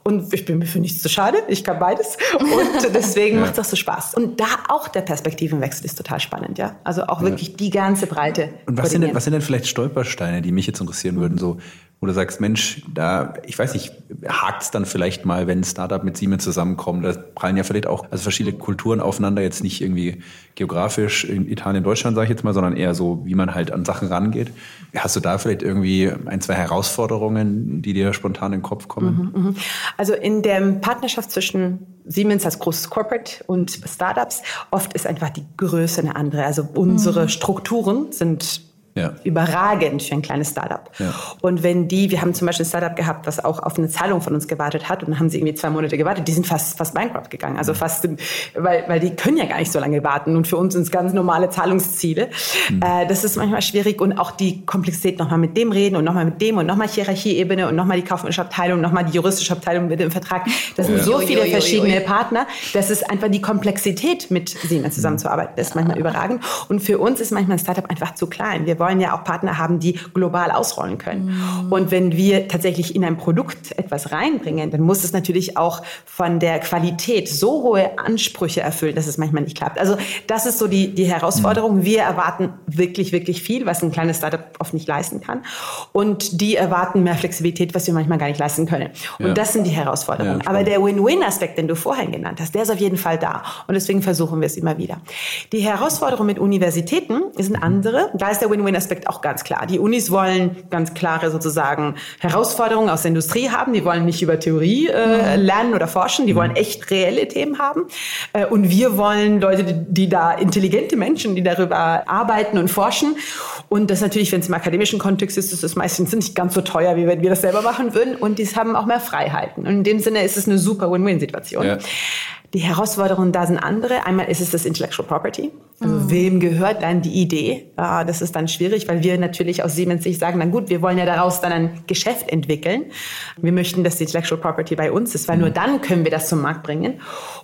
und ich bin mir für nichts zu schade. Ich kann beides und deswegen ja. macht es auch so Spaß. Und da auch der Perspektivenwechsel ist total spannend, ja. Also auch wirklich ja. die ganze Breite.
Und was sind, denn, was sind denn vielleicht Stolpersteine, die mich jetzt interessieren würden? So, wo du sagst, Mensch, da, ich weiß nicht, hakt es dann vielleicht mal, wenn ein Startup mit Siemens zusammenkommt, da prallen ja vielleicht auch also verschiedene Kulturen aufeinander, jetzt nicht irgendwie geografisch in Italien, Deutschland, sage ich jetzt mal, sondern eher so, wie man halt an Sachen rangeht. Hast du da vielleicht irgendwie ein, zwei Herausforderungen, die dir spontan in den Kopf kommen?
Mhm, mhm. also in der Partnerschaft zwischen Siemens als großes Corporate und Startups, oft ist einfach die Größe eine andere. Also unsere mhm. Strukturen sind ja. überragend für ein kleines Startup. Ja. Und wenn die, wir haben zum Beispiel ein Startup gehabt, was auch auf eine Zahlung von uns gewartet hat und dann haben sie irgendwie zwei Monate gewartet, die sind fast, fast bankrupt gegangen. Also fast, weil, weil die können ja gar nicht so lange warten und für uns sind es ganz normale Zahlungsziele. Mhm. Äh, das ist manchmal schwierig und auch die Komplexität nochmal mit dem reden und nochmal mit dem und nochmal Hierarchieebene und nochmal die kaufmännische Abteilung, nochmal die juristische Abteilung mit dem Vertrag. Das sind ja. so viele verschiedene Partner, das ist einfach die Komplexität mit Siemens zusammenzuarbeiten. Das ist manchmal überragend. Und für uns ist manchmal ein Startup einfach zu klein. Wir wollen ja auch Partner haben, die global ausrollen können. Mhm. Und wenn wir tatsächlich in ein Produkt etwas reinbringen, dann muss es natürlich auch von der Qualität so hohe Ansprüche erfüllen, dass es manchmal nicht klappt. Also das ist so die, die Herausforderung. Mhm. Wir erwarten wirklich, wirklich viel, was ein kleines Startup oft nicht leisten kann. Und die erwarten mehr Flexibilität, was wir manchmal gar nicht leisten können. Und ja. das sind die Herausforderungen. Ja, Aber der Win-Win-Aspekt, den du vorhin genannt hast, der ist auf jeden Fall da. Und deswegen versuchen wir es immer wieder. Die Herausforderung mit Universitäten ist eine andere. Da ist der Win-Win-Aspekt auch ganz klar. Die Unis wollen ganz klare sozusagen Herausforderungen aus der Industrie haben. Die wollen nicht über Theorie äh, mhm. lernen oder forschen. Die wollen mhm. echt reelle Themen haben. Äh, und wir wollen Leute, die, die da intelligente Menschen, die darüber arbeiten und forschen. Und das natürlich, wenn es im akademischen Kontext ist, ist es meistens nicht ganz so teuer, wie wenn wir das selber machen würden. Und die haben auch mehr Freiheiten. Und in dem Sinne ist es eine super Win-Win-Situation. Ja. Die Herausforderungen da sind andere. Einmal ist es das Intellectual Property. Also mhm. wem gehört dann die Idee? Das ist dann schwierig, weil wir natürlich aus Siemens sich sagen, na gut, wir wollen ja daraus dann ein Geschäft entwickeln. Wir möchten das Intellectual Property bei uns ist, weil mhm. nur dann können wir das zum Markt bringen.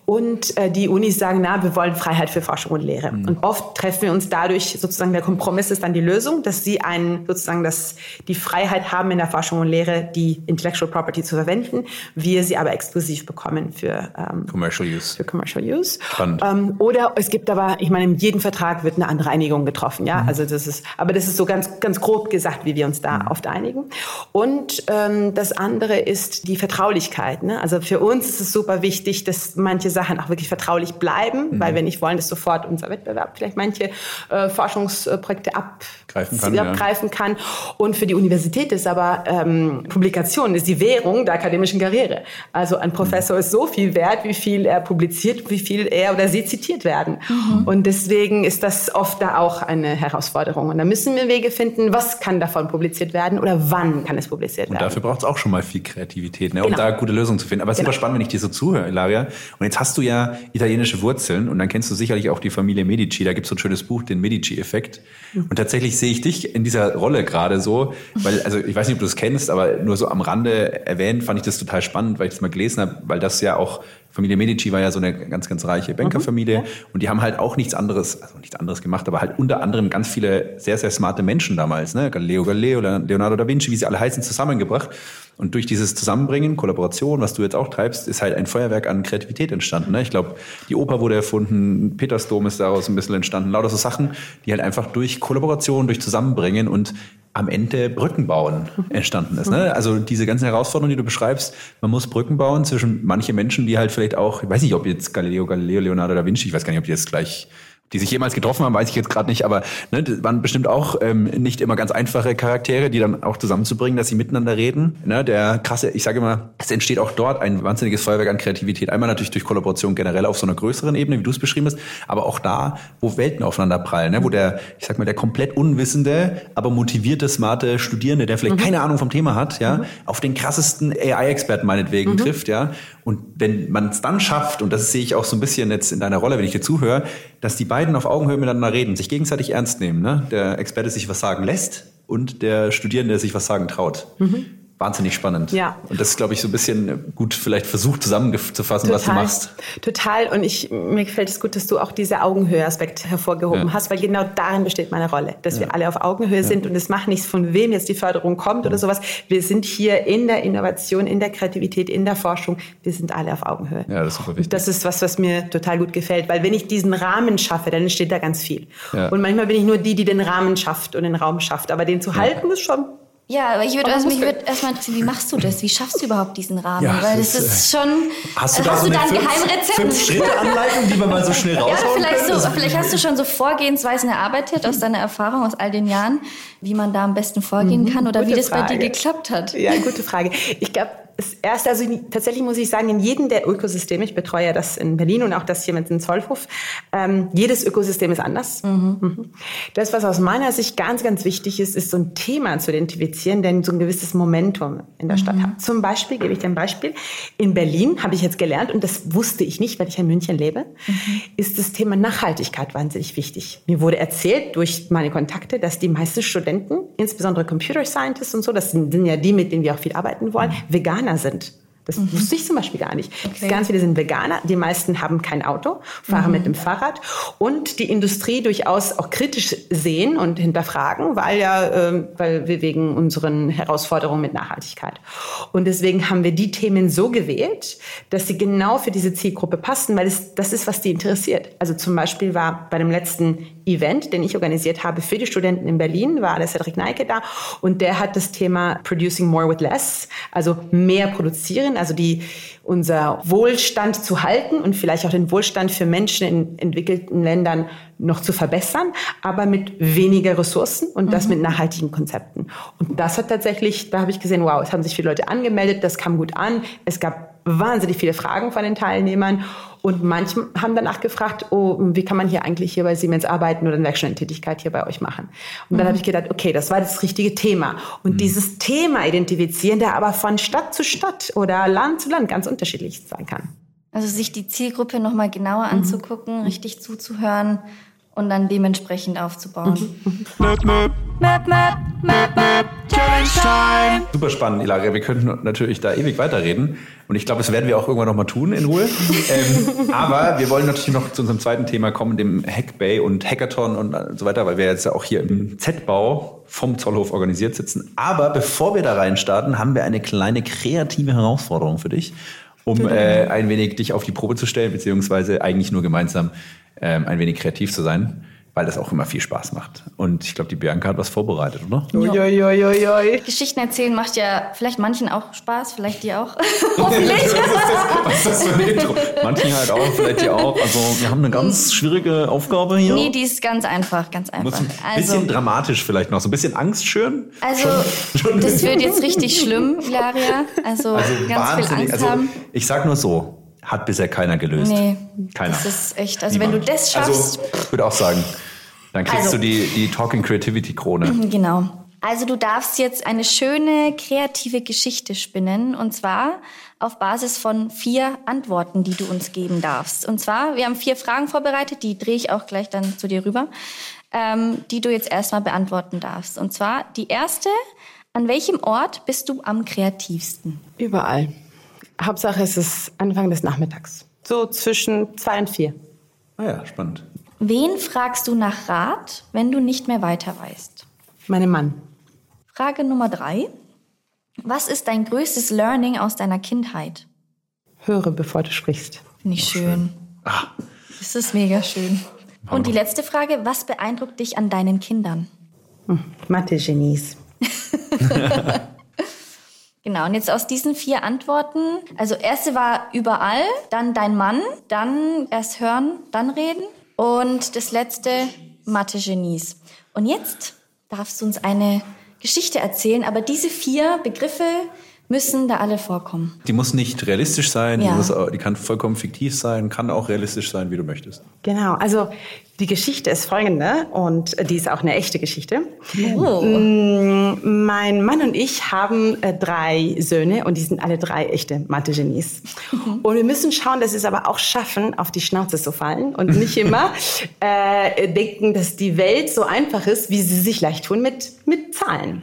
Und äh, die Unis sagen, na, wir wollen Freiheit für Forschung und Lehre. Mhm. Und oft treffen wir uns dadurch sozusagen der Kompromiss ist dann die Lösung, dass sie einen sozusagen das, die Freiheit haben in der Forschung und Lehre, die Intellectual Property zu verwenden. Wir sie aber exklusiv bekommen für
ähm, Commercial Use.
Für Commercial Use. Ähm, oder es gibt aber, ich meine, jedem Vertrag wird eine andere Einigung getroffen, ja. Mhm. Also das ist, aber das ist so ganz, ganz grob gesagt, wie wir uns da mhm. oft einigen. Und ähm, das andere ist die Vertraulichkeit. Ne? Also für uns ist es super wichtig, dass manche Sachen auch wirklich vertraulich bleiben, mhm. weil wir nicht wollen, dass sofort unser Wettbewerb vielleicht manche äh, Forschungsprojekte abgreifen kann, abgreifen ja. kann. Und für die Universität ist aber ähm, Publikation ist die Währung der akademischen Karriere. Also ein Professor mhm. ist so viel wert, wie viel er publiziert, wie viel er oder sie zitiert werden. Mhm. Und deswegen ist das oft da auch eine Herausforderung. Und da müssen wir Wege finden, was kann davon publiziert werden oder wann kann es publiziert werden.
Und dafür braucht es auch schon mal viel Kreativität, ne, um genau. da gute Lösungen zu finden. Aber es ist genau. super spannend, wenn ich dir so zuhöre, Ilaria. Und jetzt hast du ja italienische Wurzeln und dann kennst du sicherlich auch die Familie Medici. Da gibt es so ein schönes Buch, den Medici-Effekt. Und tatsächlich sehe ich dich in dieser Rolle gerade so, weil, also ich weiß nicht, ob du es kennst, aber nur so am Rande erwähnt, fand ich das total spannend, weil ich das mal gelesen habe, weil das ja auch Familie Medici war ja so eine ganz, ganz reiche Bankerfamilie mhm, ja. und die haben halt auch nichts anderes, also nichts anderes gemacht, aber halt unter anderem ganz viele sehr, sehr smarte Menschen damals, ne? Galileo Galileo, Leonardo da Vinci, wie sie alle heißen, zusammengebracht. Und durch dieses Zusammenbringen, Kollaboration, was du jetzt auch treibst, ist halt ein Feuerwerk an Kreativität entstanden. Ne? Ich glaube, die Oper wurde erfunden, Petersdom ist daraus ein bisschen entstanden, lauter so Sachen, die halt einfach durch Kollaboration, durch Zusammenbringen und am Ende Brücken bauen entstanden ist. Ne? Also diese ganzen Herausforderungen, die du beschreibst, man muss Brücken bauen zwischen manche Menschen, die halt vielleicht auch, ich weiß nicht, ob jetzt Galileo Galileo, Leonardo da Vinci, ich weiß gar nicht, ob die jetzt gleich die sich jemals getroffen haben, weiß ich jetzt gerade nicht, aber ne, das waren bestimmt auch ähm, nicht immer ganz einfache Charaktere, die dann auch zusammenzubringen, dass sie miteinander reden. Ne, der krasse, ich sage immer, es entsteht auch dort ein wahnsinniges Feuerwerk an Kreativität. Einmal natürlich durch Kollaboration generell auf so einer größeren Ebene, wie du es beschrieben hast, aber auch da, wo Welten aufeinander prallen, ne, wo der, ich sag mal, der komplett unwissende, aber motivierte, smarte Studierende, der vielleicht mhm. keine Ahnung vom Thema hat, ja, mhm. auf den krassesten AI-Experten meinetwegen mhm. trifft, ja. Und wenn man es dann schafft, und das sehe ich auch so ein bisschen jetzt in deiner Rolle, wenn ich dir zuhöre, dass die beiden auf Augenhöhe miteinander reden, sich gegenseitig ernst nehmen. Ne? Der Experte sich was sagen lässt und der Studierende sich was sagen traut. Mhm wahnsinnig spannend. Ja. Und das ist, glaube ich, so ein bisschen gut vielleicht versucht zusammenzufassen, Total. was du machst.
Total. Und ich, mir gefällt es gut, dass du auch diese Augenhöhe-Aspekt hervorgehoben ja. hast, weil genau darin besteht meine Rolle, dass ja. wir alle auf Augenhöhe sind und es macht nichts, von wem jetzt die Förderung kommt oder sowas. Wir sind hier in der Innovation, in der Kreativität, in der Forschung. Wir sind alle auf Augenhöhe. Ja, das ist super wichtig. Und das ist was, was mir total gut gefällt, weil wenn ich diesen Rahmen schaffe, dann entsteht da ganz viel. Und manchmal bin ich nur die, die den Rahmen schafft und den Raum schafft. Aber den zu halten ist schon
ja, aber ich würde also, mich würde erstmal interessieren, wie machst du das? Wie schaffst du überhaupt diesen Rahmen? Ja, Weil das ist, schon.
Hast du da, hast so du da ein fünf, Geheimrezept? Fünf Schritte Anleitung, die man mal so schnell raushauen
ja, vielleicht, so, vielleicht hast du schon so Vorgehensweisen erarbeitet aus deiner Erfahrung aus all den Jahren, wie man da am besten vorgehen mhm, kann oder wie das Frage. bei dir geklappt hat.
Ja, gute Frage. Ich glaube, das erste, also tatsächlich muss ich sagen, in jedem der Ökosysteme, ich betreue ja das in Berlin und auch das hier mit dem Zollhof, ähm, jedes Ökosystem ist anders. Mhm. Mhm. Das, was aus meiner Sicht ganz, ganz wichtig ist, ist so ein Thema zu identifizieren, denn so ein gewisses Momentum in der mhm. Stadt hat. Zum Beispiel, gebe ich dir ein Beispiel, in Berlin habe ich jetzt gelernt, und das wusste ich nicht, weil ich in München lebe, mhm. ist das Thema Nachhaltigkeit wahnsinnig wichtig. Mir wurde erzählt durch meine Kontakte, dass die meisten Studenten, insbesondere Computer Scientists und so, das sind, sind ja die, mit denen wir auch viel arbeiten wollen, mhm. Veganer Veganer sind. Das mhm. wusste ich zum Beispiel gar nicht. Okay. Ganz viele sind Veganer. Die meisten haben kein Auto, fahren mhm. mit dem Fahrrad und die Industrie durchaus auch kritisch sehen und hinterfragen, weil ja, äh, weil wir wegen unseren Herausforderungen mit Nachhaltigkeit. Und deswegen haben wir die Themen so gewählt, dass sie genau für diese Zielgruppe passen, weil es, das ist, was die interessiert. Also zum Beispiel war bei dem letzten Event, den ich organisiert habe für die Studenten in Berlin, war der Cedric Neike da und der hat das Thema Producing More with Less, also mehr produzieren, also die, unser Wohlstand zu halten und vielleicht auch den Wohlstand für Menschen in entwickelten Ländern noch zu verbessern, aber mit weniger Ressourcen und das mhm. mit nachhaltigen Konzepten. Und das hat tatsächlich, da habe ich gesehen, wow, es haben sich viele Leute angemeldet, das kam gut an, es gab wahnsinnig viele Fragen von den Teilnehmern und manche haben danach gefragt, oh, wie kann man hier eigentlich hier bei Siemens arbeiten oder eine Werkstudententätigkeit hier bei euch machen? Und dann mhm. habe ich gedacht, okay, das war das richtige Thema. Und mhm. dieses Thema identifizieren, der aber von Stadt zu Stadt oder Land zu Land ganz unterschiedlich sein kann.
Also sich die Zielgruppe nochmal genauer mhm. anzugucken, richtig zuzuhören und dann dementsprechend aufzubauen. Möp, möp. Möp,
möp, möp, möp. Challenge Time! Super spannend, Ilaria. Wir könnten natürlich da ewig weiterreden. Und ich glaube, das werden wir auch irgendwann nochmal tun in Ruhe. ähm, aber wir wollen natürlich noch zu unserem zweiten Thema kommen, dem Hackbay und Hackathon und so weiter, weil wir jetzt ja auch hier im Z-Bau vom Zollhof organisiert sitzen. Aber bevor wir da reinstarten, haben wir eine kleine kreative Herausforderung für dich, um äh, ein wenig dich auf die Probe zu stellen, beziehungsweise eigentlich nur gemeinsam ähm, ein wenig kreativ zu sein weil das auch immer viel Spaß macht. Und ich glaube, die Bianca hat was vorbereitet, oder?
Ja. Ui, ui, ui, Geschichten erzählen macht ja vielleicht manchen auch Spaß, vielleicht dir auch. Hoffentlich. was, ist
das, was ist das für ein Intro? Manchen halt auch, vielleicht dir auch. Also wir haben eine ganz schwierige Aufgabe hier.
Nee, die ist ganz einfach, ganz einfach. Ein
bisschen also, dramatisch vielleicht noch, so ein bisschen Angst schüren.
Also schon, schon. das wird jetzt richtig schlimm, Ilaria. Also, also ganz viel Angst also, haben.
Ich sag nur so, hat bisher keiner gelöst. Nee, keiner.
Das ist echt, also Niemand. wenn du das schaffst.
Also, ich würde auch sagen, dann kriegst also, du die, die Talking Creativity Krone.
Genau. Also du darfst jetzt eine schöne kreative Geschichte spinnen und zwar auf Basis von vier Antworten, die du uns geben darfst. Und zwar, wir haben vier Fragen vorbereitet, die drehe ich auch gleich dann zu dir rüber, ähm, die du jetzt erstmal beantworten darfst. Und zwar die erste, an welchem Ort bist du am kreativsten?
Überall. Hauptsache es ist Anfang des Nachmittags. So zwischen zwei und vier.
Ah ja, spannend.
Wen fragst du nach Rat, wenn du nicht mehr weiter weißt?
Meinen Mann.
Frage Nummer drei. Was ist dein größtes Learning aus deiner Kindheit?
Höre, bevor du sprichst.
Finde ich schön. schön. Ah. Das ist mega schön. Und die letzte Frage, was beeindruckt dich an deinen Kindern?
Hm, Mathe-Genies.
Genau, und jetzt aus diesen vier Antworten, also erste war überall, dann dein Mann, dann erst hören, dann reden Und das letzte, Mathe-Genies. Und jetzt darfst du uns eine Geschichte erzählen, aber diese vier Begriffe müssen da alle vorkommen.
Die muss nicht realistisch sein,
Ja.
die, muss, die kann vollkommen fiktiv sein, kann auch realistisch sein, wie du möchtest.
Genau, also die Geschichte ist folgende und die ist auch eine echte Geschichte.
Oh.
Mm, Mein Mann und ich haben äh, drei Söhne und die sind alle drei echte Mathe-Genies. Und wir müssen schauen, dass sie es aber auch schaffen, auf die Schnauze zu fallen und nicht immer äh, denken, dass die Welt so einfach ist, wie sie sich leicht tun mit, mit Zahlen.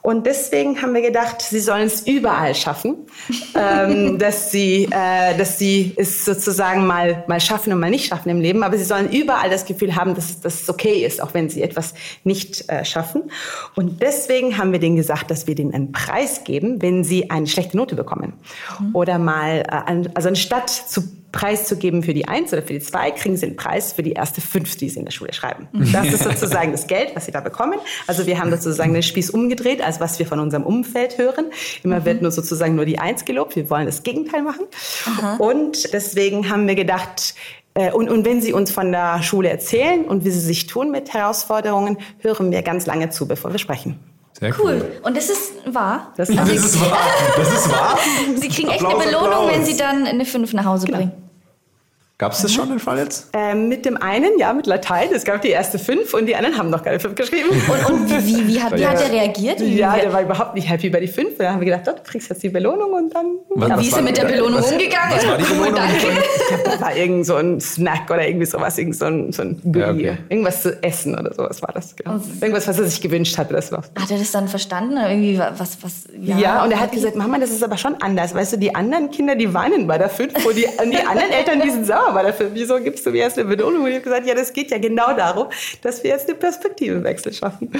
Und deswegen haben wir gedacht, sie sollen es überall schaffen, ähm, dass, sie, äh, dass sie es sozusagen mal, mal schaffen und mal nicht schaffen im Leben, aber sie sollen überall das Gefühl haben, dass, dass es okay ist, auch wenn sie etwas nicht äh, schaffen. Und deswegen haben wir denen gesagt, dass wir denen einen Preis geben, wenn sie eine schlechte Note bekommen. Oder mal, äh, also anstatt zu Preis zu geben für die Eins oder für die Zwei, kriegen sie einen Preis für die erste Fünf, die sie in der Schule schreiben. Das ist sozusagen das Geld, was sie da bekommen. Also wir haben sozusagen den Spieß umgedreht, als was wir von unserem Umfeld hören. Immer wird nur sozusagen nur die Eins gelobt. Wir wollen das Gegenteil machen. Und deswegen haben wir gedacht, äh, und, und wenn Sie uns von der Schule erzählen und wie Sie sich tun mit Herausforderungen, hören wir ganz lange zu, bevor wir sprechen.
Sehr
Cool. Und das ist wahr.
Das
Also,
Das ist wahr. Das ist wahr.
Sie kriegen echt
Applaus,
eine Belohnung,
Applaus.
wenn Sie dann eine 5 nach Hause bringen.
Gab es das schon den Fall jetzt?
Ähm, mit dem einen, ja, mit Latein, es gab die erste fünf und die anderen haben noch keine fünf geschrieben.
Und, und wie, wie, hat, wie hat er reagiert? Wie,
Ja, der war überhaupt nicht happy über die fünf. Da haben wir gedacht, oh, du kriegst jetzt die Belohnung und dann.
Was-
Ja,
was
wie ist
war-
er mit der Belohnung
was-
umgegangen?
was war die Belohnung?
Danke.
Das war irgend so ein Snack oder irgendwie sowas, irgend so ein, so ein.
Ja, okay.
Irgendwas zu essen oder sowas war das. Genau. Irgendwas, was er sich gewünscht hatte, das war.
Hat er das dann verstanden? Oder irgendwie was, was,
Ja, und er hat gesagt, Mama, das ist aber schon anders. Weißt du, die anderen Kinder, die weinen bei der fünf, wo die, und die anderen Eltern, die sind sauer bei der fünf. Wieso gibst du mir erst eine Belohnung? Und ich habe gesagt, ja, das geht ja genau darum, dass wir jetzt den Perspektivenwechsel schaffen.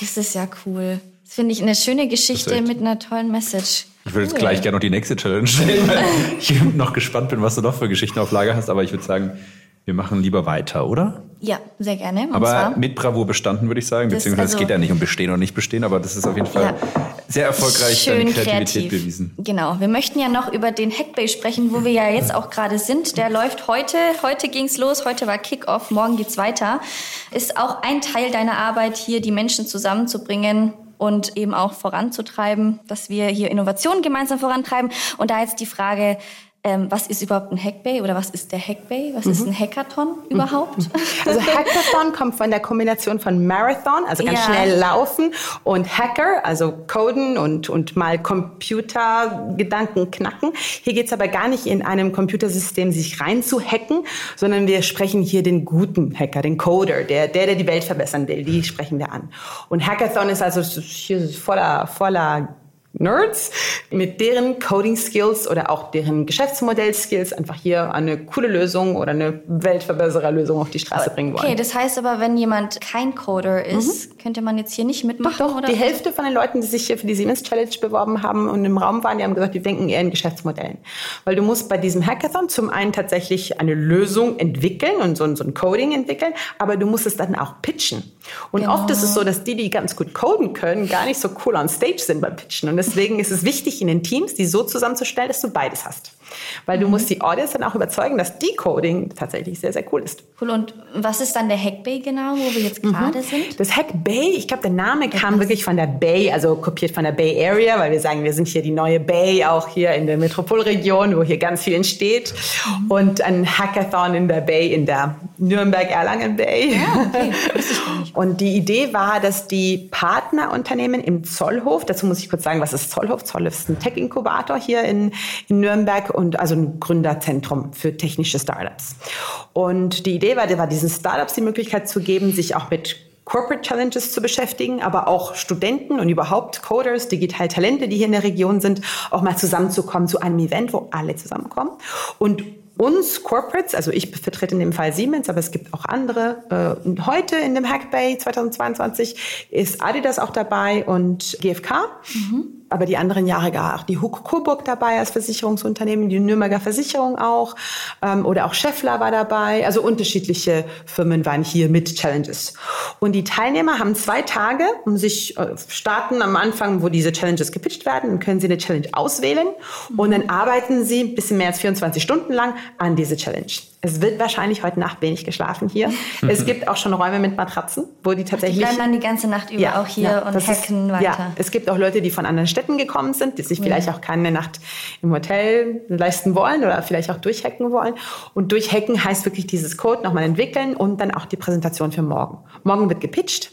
Das ist ja cool. Das finde ich eine schöne Geschichte mit einer tollen Message.
Ich würde jetzt
Cool.
gleich gerne noch die nächste Challenge stellen, weil ich noch gespannt bin, was du noch für Geschichten auf Lager hast. Aber ich würde sagen, wir machen lieber weiter, oder?
Ja, sehr gerne. Und
Aber
zwar,
mit Bravour bestanden, würde ich sagen. Beziehungsweise
also-
es geht ja nicht um Bestehen oder nicht Bestehen, aber das ist auf jeden Fall
Ja.
Sehr erfolgreich deine
schön
Kreativität
kreativ.
bewiesen.
Genau. Wir möchten ja noch über den Hackbay sprechen, wo wir ja jetzt auch gerade sind. Der läuft heute. Heute ging's los. Heute war Kickoff. Morgen geht's weiter. Ist auch ein Teil deiner Arbeit, hier die Menschen zusammenzubringen und eben auch voranzutreiben, dass wir hier Innovationen gemeinsam vorantreiben. Und da jetzt die Frage, ähm, was ist überhaupt ein Hackbay oder was ist der Hackbay? Was ist ein Hackathon überhaupt?
Also Hackathon kommt von der Kombination von Marathon, also ganz
Ja.
schnell laufen, und Hacker, also coden und, und mal Computergedanken knacken. Hier geht's aber gar nicht in einem Computersystem sich rein zu hacken, sondern wir sprechen hier den guten Hacker, den Coder, der, der, der die Welt verbessern will, die sprechen wir an. Und Hackathon ist also hier voller, voller Nerds mit deren Coding-Skills oder auch deren Geschäftsmodell-Skills einfach hier eine coole Lösung oder eine Weltverbesserer-Lösung auf die Straße bringen wollen.
Okay, das heißt aber, wenn jemand kein Coder ist, könnte man jetzt hier nicht mitmachen?
Doch,
oder?
die Hälfte von den Leuten, die sich hier für die Siemens Challenge beworben haben und im Raum waren, die haben gesagt, die denken eher in Geschäftsmodellen. Weil du musst bei diesem Hackathon zum einen tatsächlich eine Lösung entwickeln und so ein, so ein Coding entwickeln, aber du musst es dann auch pitchen. Und
Genau.
oft ist es so, dass die, die ganz gut coden können, gar nicht so cool on stage sind beim Pitchen. Und deswegen ist es wichtig, in den Teams die so zusammenzustellen, dass du beides hast. Weil du musst die Audience dann auch überzeugen, dass die Coding tatsächlich sehr, sehr cool ist.
Cool. Und was ist dann der Hackbay genau, wo wir jetzt gerade sind?
Das Hack Bay, ich glaube, der Name kam wirklich von der Bay, also kopiert von der Bay Area, weil wir sagen, wir sind hier die neue Bay, auch hier in der Metropolregion, wo hier ganz viel entsteht. Und ein Hackathon in der Bay, in der Nürnberg-Erlangen Bay.
okay. Gar nicht.
Und die Idee war, dass die Partnerunternehmen im Zollhof, dazu muss ich kurz sagen, was ist Zollhof? Zollhof ist ein Tech-Inkubator hier in, in Nürnberg und also ein Gründerzentrum für technische Startups. Und die Idee war, war diesen Startups die Möglichkeit zu geben, sich auch mit Corporate Challenges zu beschäftigen, aber auch Studenten und überhaupt Coders, digital Talente, die hier in der Region sind, auch mal zusammenzukommen zu einem Event, wo alle zusammenkommen. Und uns Corporates, also ich vertrete in dem Fall Siemens, aber es gibt auch andere. Äh, und heute in dem Hackbay 2022 ist Adidas auch dabei und GfK. Aber die anderen Jahre gar auch die Huck Coburg dabei als Versicherungsunternehmen, die Nürnberger Versicherung auch ähm, oder auch Scheffler war dabei. Also unterschiedliche Firmen waren hier mit Challenges. Und die Teilnehmer haben zwei Tage, um sich äh, starten am Anfang, wo diese Challenges gepitcht werden, dann können sie eine Challenge auswählen und dann arbeiten sie ein bisschen mehr als 24 Stunden lang an diese Challenge. Es wird wahrscheinlich heute Nacht wenig geschlafen hier. es gibt auch schon Räume mit Matratzen, wo die tatsächlich. Die
bleiben dann die ganze Nacht über ja, auch hier ja, und hacken ist, weiter. Ja,
es gibt auch Leute, die von anderen Städten gekommen sind, die sich ja. vielleicht auch keine Nacht im Hotel leisten wollen oder vielleicht auch durchhacken wollen. Und durchhacken heißt wirklich dieses Code nochmal entwickeln und dann auch die Präsentation für morgen. Morgen wird gepitcht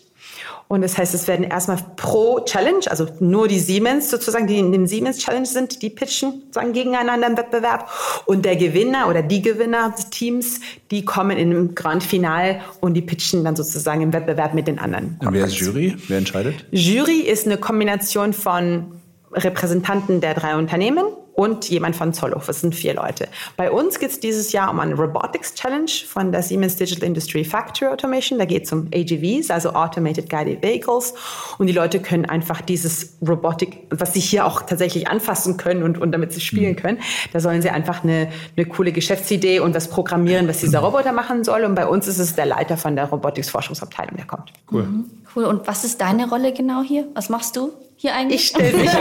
und das heißt, es werden erstmal pro Challenge, also nur die Siemens sozusagen, die in dem Siemens Challenge sind, die pitchen sozusagen gegeneinander im Wettbewerb. Und der Gewinner oder die Gewinner des Teams, die kommen in im Grand Final und die pitchen dann sozusagen im Wettbewerb mit den anderen.
Und wer ist Jury? Wer entscheidet?
Jury ist eine Kombination von Repräsentanten der drei Unternehmen und jemand von Zollhof. Das sind vier Leute. Bei uns geht es dieses Jahr um eine Robotics Challenge von der Siemens Digital Industry Factory Automation. Da geht es um AGVs, also Automated Guided Vehicles. Und die Leute können einfach dieses Robotik, was sie hier auch tatsächlich anfassen können und, und damit sie spielen mhm. können, da sollen sie einfach eine, eine coole Geschäftsidee und was programmieren, was dieser Roboter machen soll. Und bei uns ist es der Leiter von der Robotics Forschungsabteilung, der kommt.
Cool. Mhm. Cool. Und was ist deine Rolle genau hier? Was machst du? Hier eigentlich?
Ich stelle sicher,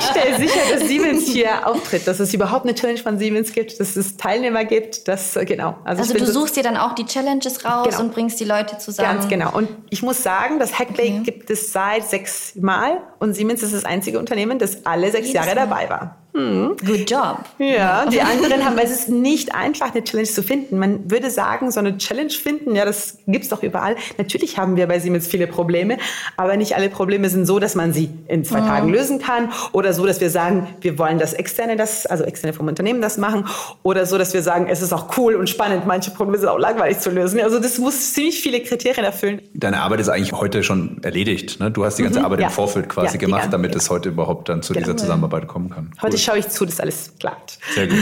stell sicher, dass Siemens hier auftritt, dass es überhaupt eine Challenge von Siemens gibt, dass es Teilnehmer gibt, dass, äh, genau.
Also, also du suchst dir dann auch die Challenges raus genau. und bringst die Leute zusammen.
Ganz genau. Und ich muss sagen, das Hackbay okay. gibt es seit sechs Mal und Siemens ist das einzige Unternehmen, das alle sechs Jedes Jahre dabei war.
Hm. Good job.
Ja, die anderen haben, weil es ist nicht einfach, eine Challenge zu finden. Man würde sagen, so eine Challenge finden, ja, das gibt's doch überall. Natürlich haben wir bei Siemens viele Probleme, aber nicht alle Probleme sind so, dass man sie in zwei mhm. Tagen lösen kann oder so, dass wir sagen, wir wollen das Externe, das, also Externe vom Unternehmen das machen oder so, dass wir sagen, es ist auch cool und spannend. Manche Probleme sind auch langweilig zu lösen. Also das muss ziemlich viele Kriterien erfüllen.
Deine Arbeit ist eigentlich heute schon erledigt. Ne? Du hast die ganze mhm, Arbeit ja. im Vorfeld quasi ja, gemacht, damit es heute überhaupt dann zu genau. dieser Zusammenarbeit kommen kann.
Heute schaue ich zu, dass alles klappt.
Sehr gut.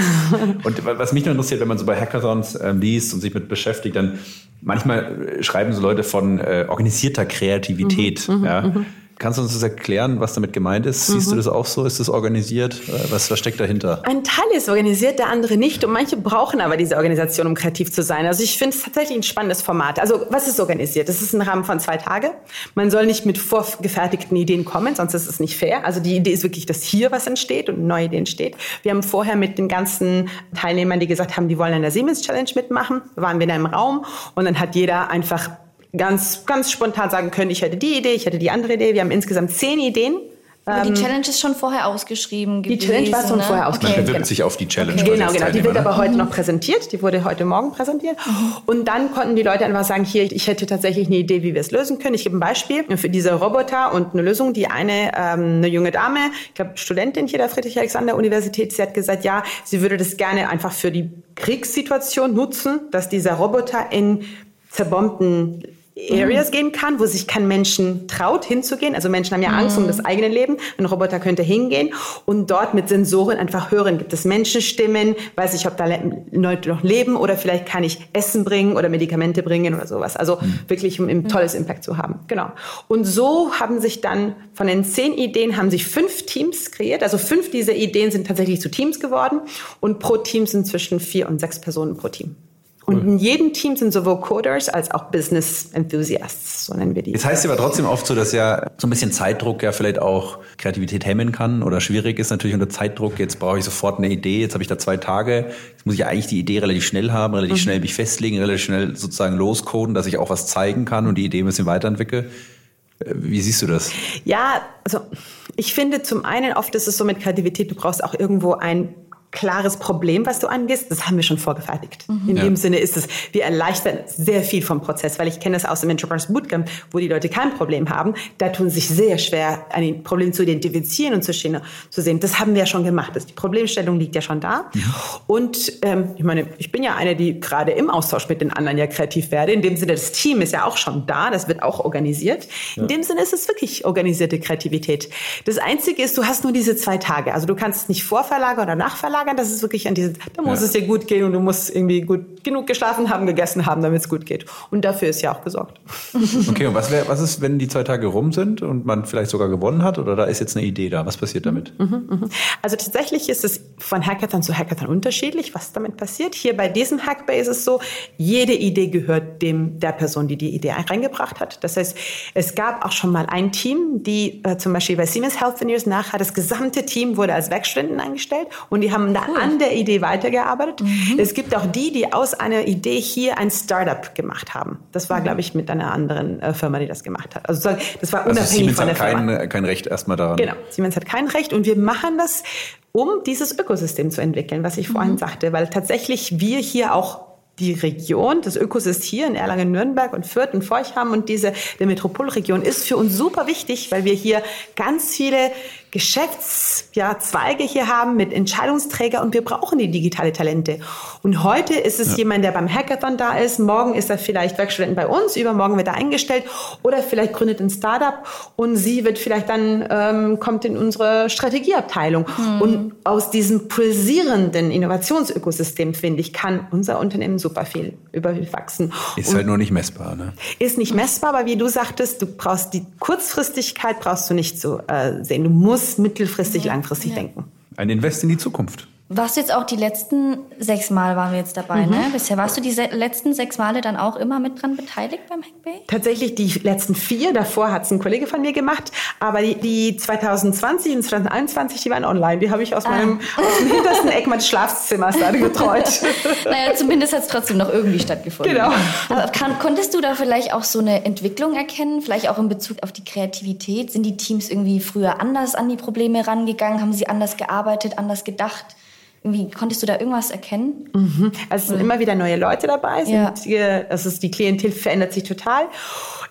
Und was mich noch interessiert, wenn man so bei Hackathons äh, liest und sich mit beschäftigt, dann manchmal äh, schreiben so Leute von äh, organisierter Kreativität. Mhm, mhm ja. Mhm. Kannst du uns das erklären, was damit gemeint ist? Siehst mhm. du das auch so? Ist das organisiert? Was, was steckt dahinter?
Ein Teil ist organisiert, der andere nicht. Und manche brauchen aber diese Organisation, um kreativ zu sein. Also ich finde es tatsächlich ein spannendes Format. Also was ist organisiert? Das ist ein Rahmen von zwei Tagen. Man soll nicht mit vorgefertigten Ideen kommen, sonst ist es nicht fair. Also die Idee ist wirklich, dass hier was entsteht und neue Ideen entsteht. Wir haben vorher mit den ganzen Teilnehmern, die gesagt haben, die wollen an der Siemens Challenge mitmachen, waren wir in einem Raum und dann hat jeder einfach ganz, ganz spontan sagen können, ich hätte die Idee, ich hätte die andere Idee. Wir haben insgesamt zehn Ideen.
Aber die ähm, Challenge ist schon vorher ausgeschrieben
gewesen. Die Challenge war schon ne? vorher ausgeschrieben.
Man bewirbt genau. sich auf die Challenge.
Okay. Genau, genau. Die wird aber heute noch präsentiert. Die wurde heute Morgen präsentiert. Mhm. Und dann konnten die Leute einfach sagen, hier, ich hätte tatsächlich eine Idee, wie wir es lösen können. Ich gebe ein Beispiel für diese Roboter und eine Lösung. Die eine, ähm, eine junge Dame, ich glaube Studentin hier der Friedrich-Alexander-Universität, sie hat gesagt, ja, sie würde das gerne einfach für die Kriegssituation nutzen, dass dieser Roboter in zerbombten Areas mhm. gehen kann, wo sich kein Menschen traut hinzugehen. Also Menschen haben ja Angst mhm. um das eigene Leben. Ein Roboter könnte hingehen und dort mit Sensoren einfach hören, gibt es Menschenstimmen, weiß ich, ob da Leute noch leben oder vielleicht kann ich Essen bringen oder Medikamente bringen oder sowas. Also mhm. wirklich um ein tolles Impact zu haben. Genau. Und so haben sich dann von den zehn Ideen haben sich fünf Teams kreiert. Also fünf dieser Ideen sind tatsächlich zu Teams geworden und pro Team sind zwischen vier und sechs Personen pro Team. Und in jedem Team sind sowohl Coders als auch Business Enthusiasts, so nennen wir die.
Jetzt heißt es aber trotzdem oft so, dass ja so ein bisschen Zeitdruck ja vielleicht auch Kreativität hemmen kann oder schwierig ist natürlich unter Zeitdruck. Jetzt brauche ich sofort eine Idee, jetzt habe ich da zwei Tage. Jetzt muss ich ja eigentlich die Idee relativ schnell haben, relativ mhm. schnell mich festlegen, relativ schnell sozusagen loscoden, dass ich auch was zeigen kann und die Idee ein bisschen weiterentwickle. Wie siehst du das?
Ja, also ich finde zum einen oft ist es so mit Kreativität, du brauchst auch irgendwo ein klares Problem, was du angehst, das haben wir schon vorgefertigt. Mhm. In ja. dem Sinne ist es, wir erleichtern sehr viel vom Prozess, weil ich kenne das aus dem Enterprise Bootcamp, wo die Leute kein Problem haben. Da tun sich sehr schwer, ein Problem zu identifizieren und zu, zu sehen. Das haben wir ja schon gemacht. Das, die Problemstellung liegt ja schon da. Ja. Und ähm, ich meine, ich bin ja eine, die gerade im Austausch mit den anderen ja kreativ werde. In dem Sinne, das Team ist ja auch schon da, das wird auch organisiert. Ja. In dem Sinne ist es wirklich organisierte Kreativität. Das Einzige ist, du hast nur diese zwei Tage. Also du kannst es nicht vorverlagern oder nachverlagern auslagern, das ist wirklich an diese, da muss ja. es dir gut gehen und du musst irgendwie gut genug geschlafen haben, gegessen haben, damit es gut geht. Und dafür ist ja auch gesorgt.
Okay, und was, wär, was ist, wenn die zwei Tage rum sind und man vielleicht sogar gewonnen hat oder da ist jetzt eine Idee da? Was passiert damit?
Mhm, mhm. Also tatsächlich ist es von Hackathon zu Hackathon unterschiedlich, was damit passiert. Hier bei diesem Hackbay ist es so, jede Idee gehört dem der Person, die die Idee reingebracht hat. Das heißt, es gab auch schon mal ein Team, die äh, zum Beispiel bei Siemens Healthineers nachher das gesamte Team wurde als Werkstudenten eingestellt und die haben da cool. an der Idee weitergearbeitet. Mhm. Es gibt auch die, die aus einer Idee hier ein Startup gemacht haben. Das war, mhm. glaube ich, mit einer anderen äh, Firma, die das gemacht hat. Also das war also unabhängig also Siemens von der
hat kein,
Firma.
kein Recht erstmal daran.
Genau, Siemens hat kein Recht und wir machen das, um dieses Ökosystem zu entwickeln, was ich vorhin mhm. sagte, weil tatsächlich wir hier auch die Region, das Ökosystem hier in Erlangen-Nürnberg und Fürth und Forchheim und diese der Metropolregion ist für uns super wichtig, weil wir hier ganz viele Geschäftszweige ja, hier haben mit Entscheidungsträger und wir brauchen die digitale Talente. Und heute ist es ja. jemand, der beim Hackathon da ist, morgen ist er vielleicht Werkstudent bei uns, übermorgen wird er eingestellt oder vielleicht gründet ein Startup und sie wird vielleicht dann, ähm, kommt in unsere Strategieabteilung. Mhm. Und aus diesem pulsierenden Innovationsökosystem, finde ich, kann unser Unternehmen super viel überwachsen.
Ist und halt nur nicht messbar, ne?
Ist nicht messbar, aber wie du sagtest, du brauchst die Kurzfristigkeit, brauchst du nicht so äh, sehen. Du musst muss mittelfristig, ja. langfristig ja. denken.
Ein Invest in die Zukunft.
Warst du jetzt auch die letzten sechs Mal waren wir jetzt dabei, mhm. ne? Bisher warst du die letzten sechs Male dann auch immer mit dran beteiligt beim Hackbay?
Tatsächlich die letzten vier. Davor hat es ein Kollege von mir gemacht. Aber die, die 2020 und 2021, die waren online. Die habe ich aus ah. meinem aus dem hintersten Eck meines Schlafzimmers da betreut.
naja, zumindest hat es trotzdem noch irgendwie stattgefunden. Genau. Aber kann, konntest du da vielleicht auch so eine Entwicklung erkennen? Vielleicht auch in Bezug auf die Kreativität? Sind die Teams irgendwie früher anders an die Probleme rangegangen? Haben sie anders gearbeitet, anders gedacht? Irgendwie, konntest du da irgendwas erkennen?
Mhm. Also es sind immer wieder neue Leute dabei. Sind, ja. Das ist, die Klientel verändert sich total.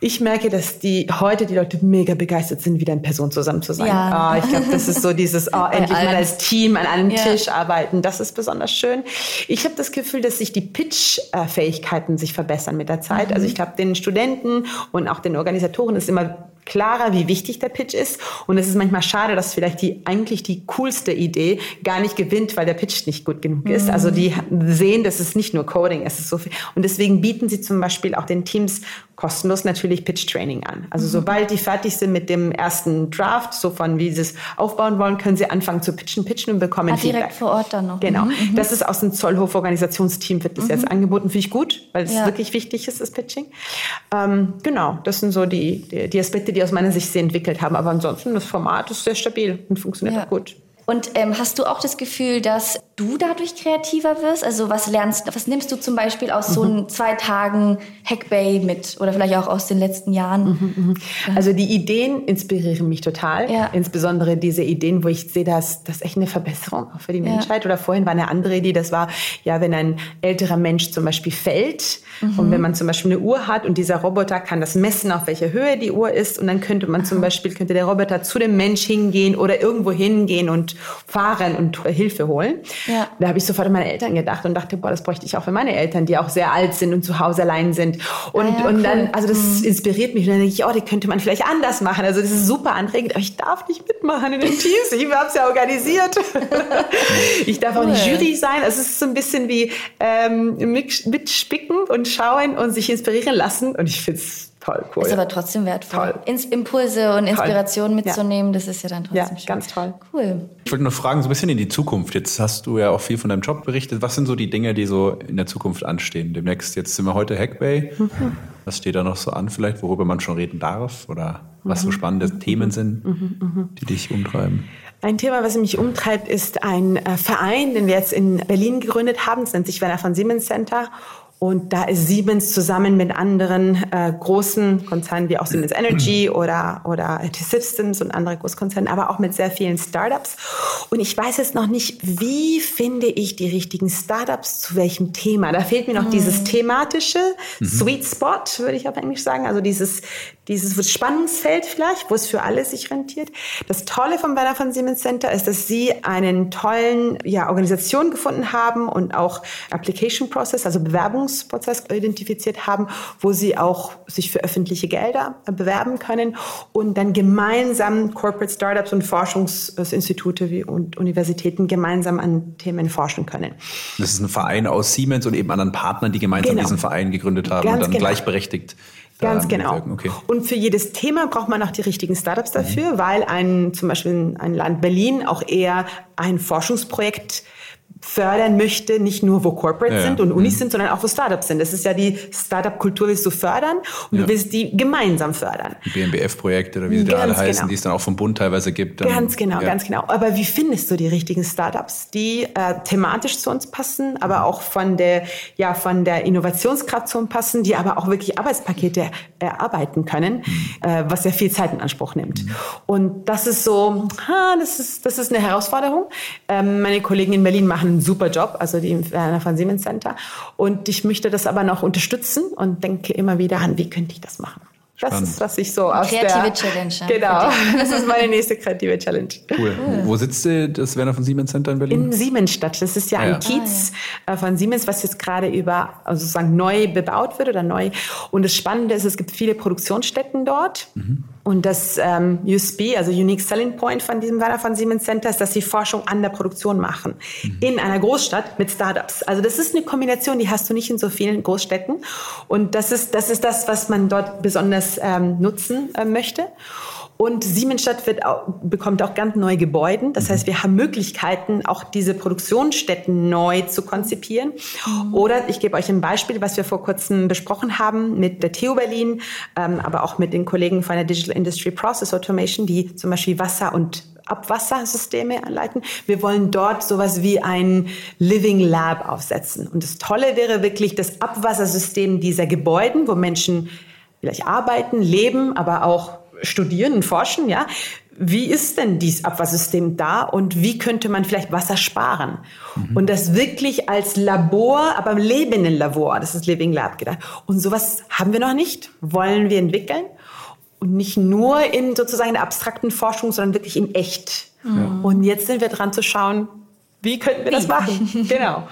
Ich merke, dass die heute die Leute mega begeistert sind, wieder in Person zusammen zu sein. Ja. Oh, ich glaube, das ist so dieses oh, endlich mal als Team an einem ja. Tisch arbeiten. Das ist besonders schön. Ich habe das Gefühl, dass sich die Pitch-Fähigkeiten sich verbessern mit der Zeit. Mhm. Also ich glaube, den Studenten und auch den Organisatoren ist immer klarer, wie wichtig der Pitch ist. Und es ist manchmal schade, dass vielleicht die eigentlich die coolste Idee gar nicht gewinnt, weil der Pitch nicht gut genug ist. Mhm. Also die sehen, dass es nicht nur Coding, es ist so viel. Und deswegen bieten sie zum Beispiel auch den Teams kostenlos natürlich Pitch Training an. Also mhm. sobald die fertig sind mit dem ersten Draft, so von wie sie es aufbauen wollen, können sie anfangen zu pitchen, pitchen und bekommen ah,
Feedback. direkt vor Ort dann noch.
Genau. Mhm. Das ist aus dem Zollhof Organisationsteam wird das mhm. jetzt angeboten. Finde ich gut, weil es ja. wirklich wichtig ist, das Pitching. Ähm, genau. Das sind so die, die, die Aspekte, die aus meiner Sicht sie entwickelt haben. Aber ansonsten, das Format ist sehr stabil und funktioniert ja. auch gut.
Und ähm, hast du auch das Gefühl, dass du dadurch kreativer wirst? Also was lernst, was nimmst du zum Beispiel aus mhm. so einem zwei Tagen Hackbay mit oder vielleicht auch aus den letzten Jahren? Mhm,
mhm. Also die Ideen inspirieren mich total. Ja. Insbesondere diese Ideen, wo ich sehe, dass das echt eine Verbesserung auch für die Menschheit. Ja. Oder vorhin war eine andere Idee, das war ja, wenn ein älterer Mensch zum Beispiel fällt mhm. und wenn man zum Beispiel eine Uhr hat und dieser Roboter kann das messen, auf welcher Höhe die Uhr ist und dann könnte man zum Beispiel könnte der Roboter zu dem Mensch hingehen oder irgendwo hingehen und fahren und Hilfe holen. Ja. Da habe ich sofort an meine Eltern gedacht und dachte, boah, das bräuchte ich auch für meine Eltern, die auch sehr alt sind und zu Hause allein sind. Und, ah ja, und cool. dann, also das mhm. inspiriert mich. Und dann denke ich, oh, die könnte man vielleicht anders machen. Also das ist super anregend, aber ich darf nicht mitmachen in den Teams. Ich habe es ja organisiert. ich darf cool. auch nicht Jury sein. Also es ist so ein bisschen wie ähm, mitspicken und schauen und sich inspirieren lassen. Und ich finde es toll,
cool. Ist aber trotzdem wertvoll. Ins Impulse und Inspiration mitzunehmen, ja. das ist ja dann trotzdem ja, schön.
ganz toll.
Cool.
Ich wollte nur fragen, so ein bisschen in die Zukunft. Jetzt hast du ja auch viel von deinem Job berichtet. Was sind so die Dinge, die so in der Zukunft anstehen? Demnächst, jetzt sind wir heute Hackbay. Mhm. Was steht da noch so an vielleicht, worüber man schon reden darf? Oder was so mhm. spannende mhm. Themen sind, mhm. mhm. die dich umtreiben?
Ein Thema, was mich umtreibt, ist ein äh, Verein, den wir jetzt in Berlin gegründet haben. Es nennt sich Werner von Siemens Center. Und da ist Siemens zusammen mit anderen äh, großen Konzernen wie auch Siemens Energy oder, oder T-Systems und andere Großkonzerne, aber auch mit sehr vielen Startups. Und ich weiß jetzt noch nicht, wie finde ich die richtigen Startups zu welchem Thema. Da fehlt mir noch mhm. dieses thematische mhm. Sweet Spot, würde ich auf Englisch sagen. Also dieses, dieses Spannungsfeld vielleicht, wo es für alle sich rentiert. Das Tolle vom Werner von Siemens Center ist, dass sie einen tollen ja, Organisation gefunden haben und auch Application Process, also Bewerbungs Forschungsprozess identifiziert haben, wo sie auch sich für öffentliche Gelder bewerben können und dann gemeinsam Corporate Startups und Forschungsinstitute wie und Universitäten gemeinsam an Themen forschen können.
Das ist ein Verein aus Siemens und eben anderen Partnern, die gemeinsam genau. diesen Verein gegründet haben Ganz und dann genau. gleichberechtigt
Ganz genau. Okay. Und für jedes Thema braucht man auch die richtigen Startups dafür, mhm. weil ein, zum Beispiel ein Land Berlin auch eher ein Forschungsprojekt fördern möchte, nicht nur wo Corporates ja, sind und Unis mhm. sind, sondern auch wo Startups sind. Das ist ja die Startup-Kultur willst du fördern und ja. du willst die gemeinsam fördern.
Die BMBF-Projekte oder wie sie da alle heißen, genau. die es dann auch vom Bund teilweise gibt.
Dann, ganz genau, ganz genau. Aber wie findest du die richtigen Startups, die äh, thematisch zu uns passen, aber auch von der, ja, von der Innovationskraft zu uns passen, die aber auch wirklich Arbeitspakete erarbeiten können, mhm. äh, was ja viel Zeit in Anspruch nimmt. Mhm. Und das ist so, ha, das ist, das ist eine Herausforderung. Ähm, meine Kollegen in Berlin machen einen super Job, also die Werner von Siemens Center. Und ich möchte das aber noch unterstützen und denke immer wieder an, wie könnte ich das machen? Das Spannend. ist, was ich so aus
kreative
der...
Challenge.
Genau, das ist meine nächste kreative Challenge.
Cool. cool. Wo sitzt das Werner von Siemens Center in Berlin?
In Siemensstadt. Das ist ja ah, ein ja. Kiez ah, ja. Äh, von Siemens, was jetzt gerade über, also sozusagen neu bebaut wird oder neu. Und das Spannende ist, es gibt viele Produktionsstätten dort. Mhm. Und das ähm, USP, also Unique Selling Point von diesem Werner von Siemens Center, ist, dass sie Forschung an der Produktion machen. Mhm. In einer Großstadt mit Startups. Also das ist eine Kombination, die hast du nicht in so vielen Großstädten. Und das ist das, ist das was man dort besonders ähm, nutzen äh, möchte. Und Siemensstadt wird auch, bekommt auch ganz neue Gebäude. Das mhm. heißt, wir haben Möglichkeiten, auch diese Produktionsstätten neu zu konzipieren. Mhm. Oder ich gebe euch ein Beispiel, was wir vor kurzem besprochen haben mit der TU Berlin, ähm, aber auch mit den Kollegen von der Digital Industry Process Automation, die zum Beispiel Wasser- und Abwassersysteme anleiten. Wir wollen dort sowas wie ein Living Lab aufsetzen. Und das Tolle wäre wirklich das Abwassersystem dieser Gebäude, wo Menschen vielleicht arbeiten, leben, aber auch studieren und forschen, ja. Wie ist denn dieses Abwassersystem da und wie könnte man vielleicht Wasser sparen? Mhm. Und das wirklich als Labor, aber im lebenden Labor, das ist Living Lab gedacht. Und sowas haben wir noch nicht, wollen wir entwickeln. Und nicht nur in sozusagen der abstrakten Forschung, sondern wirklich in echt. Mhm. Und jetzt sind wir dran zu schauen, wie könnten wir das machen? Genau.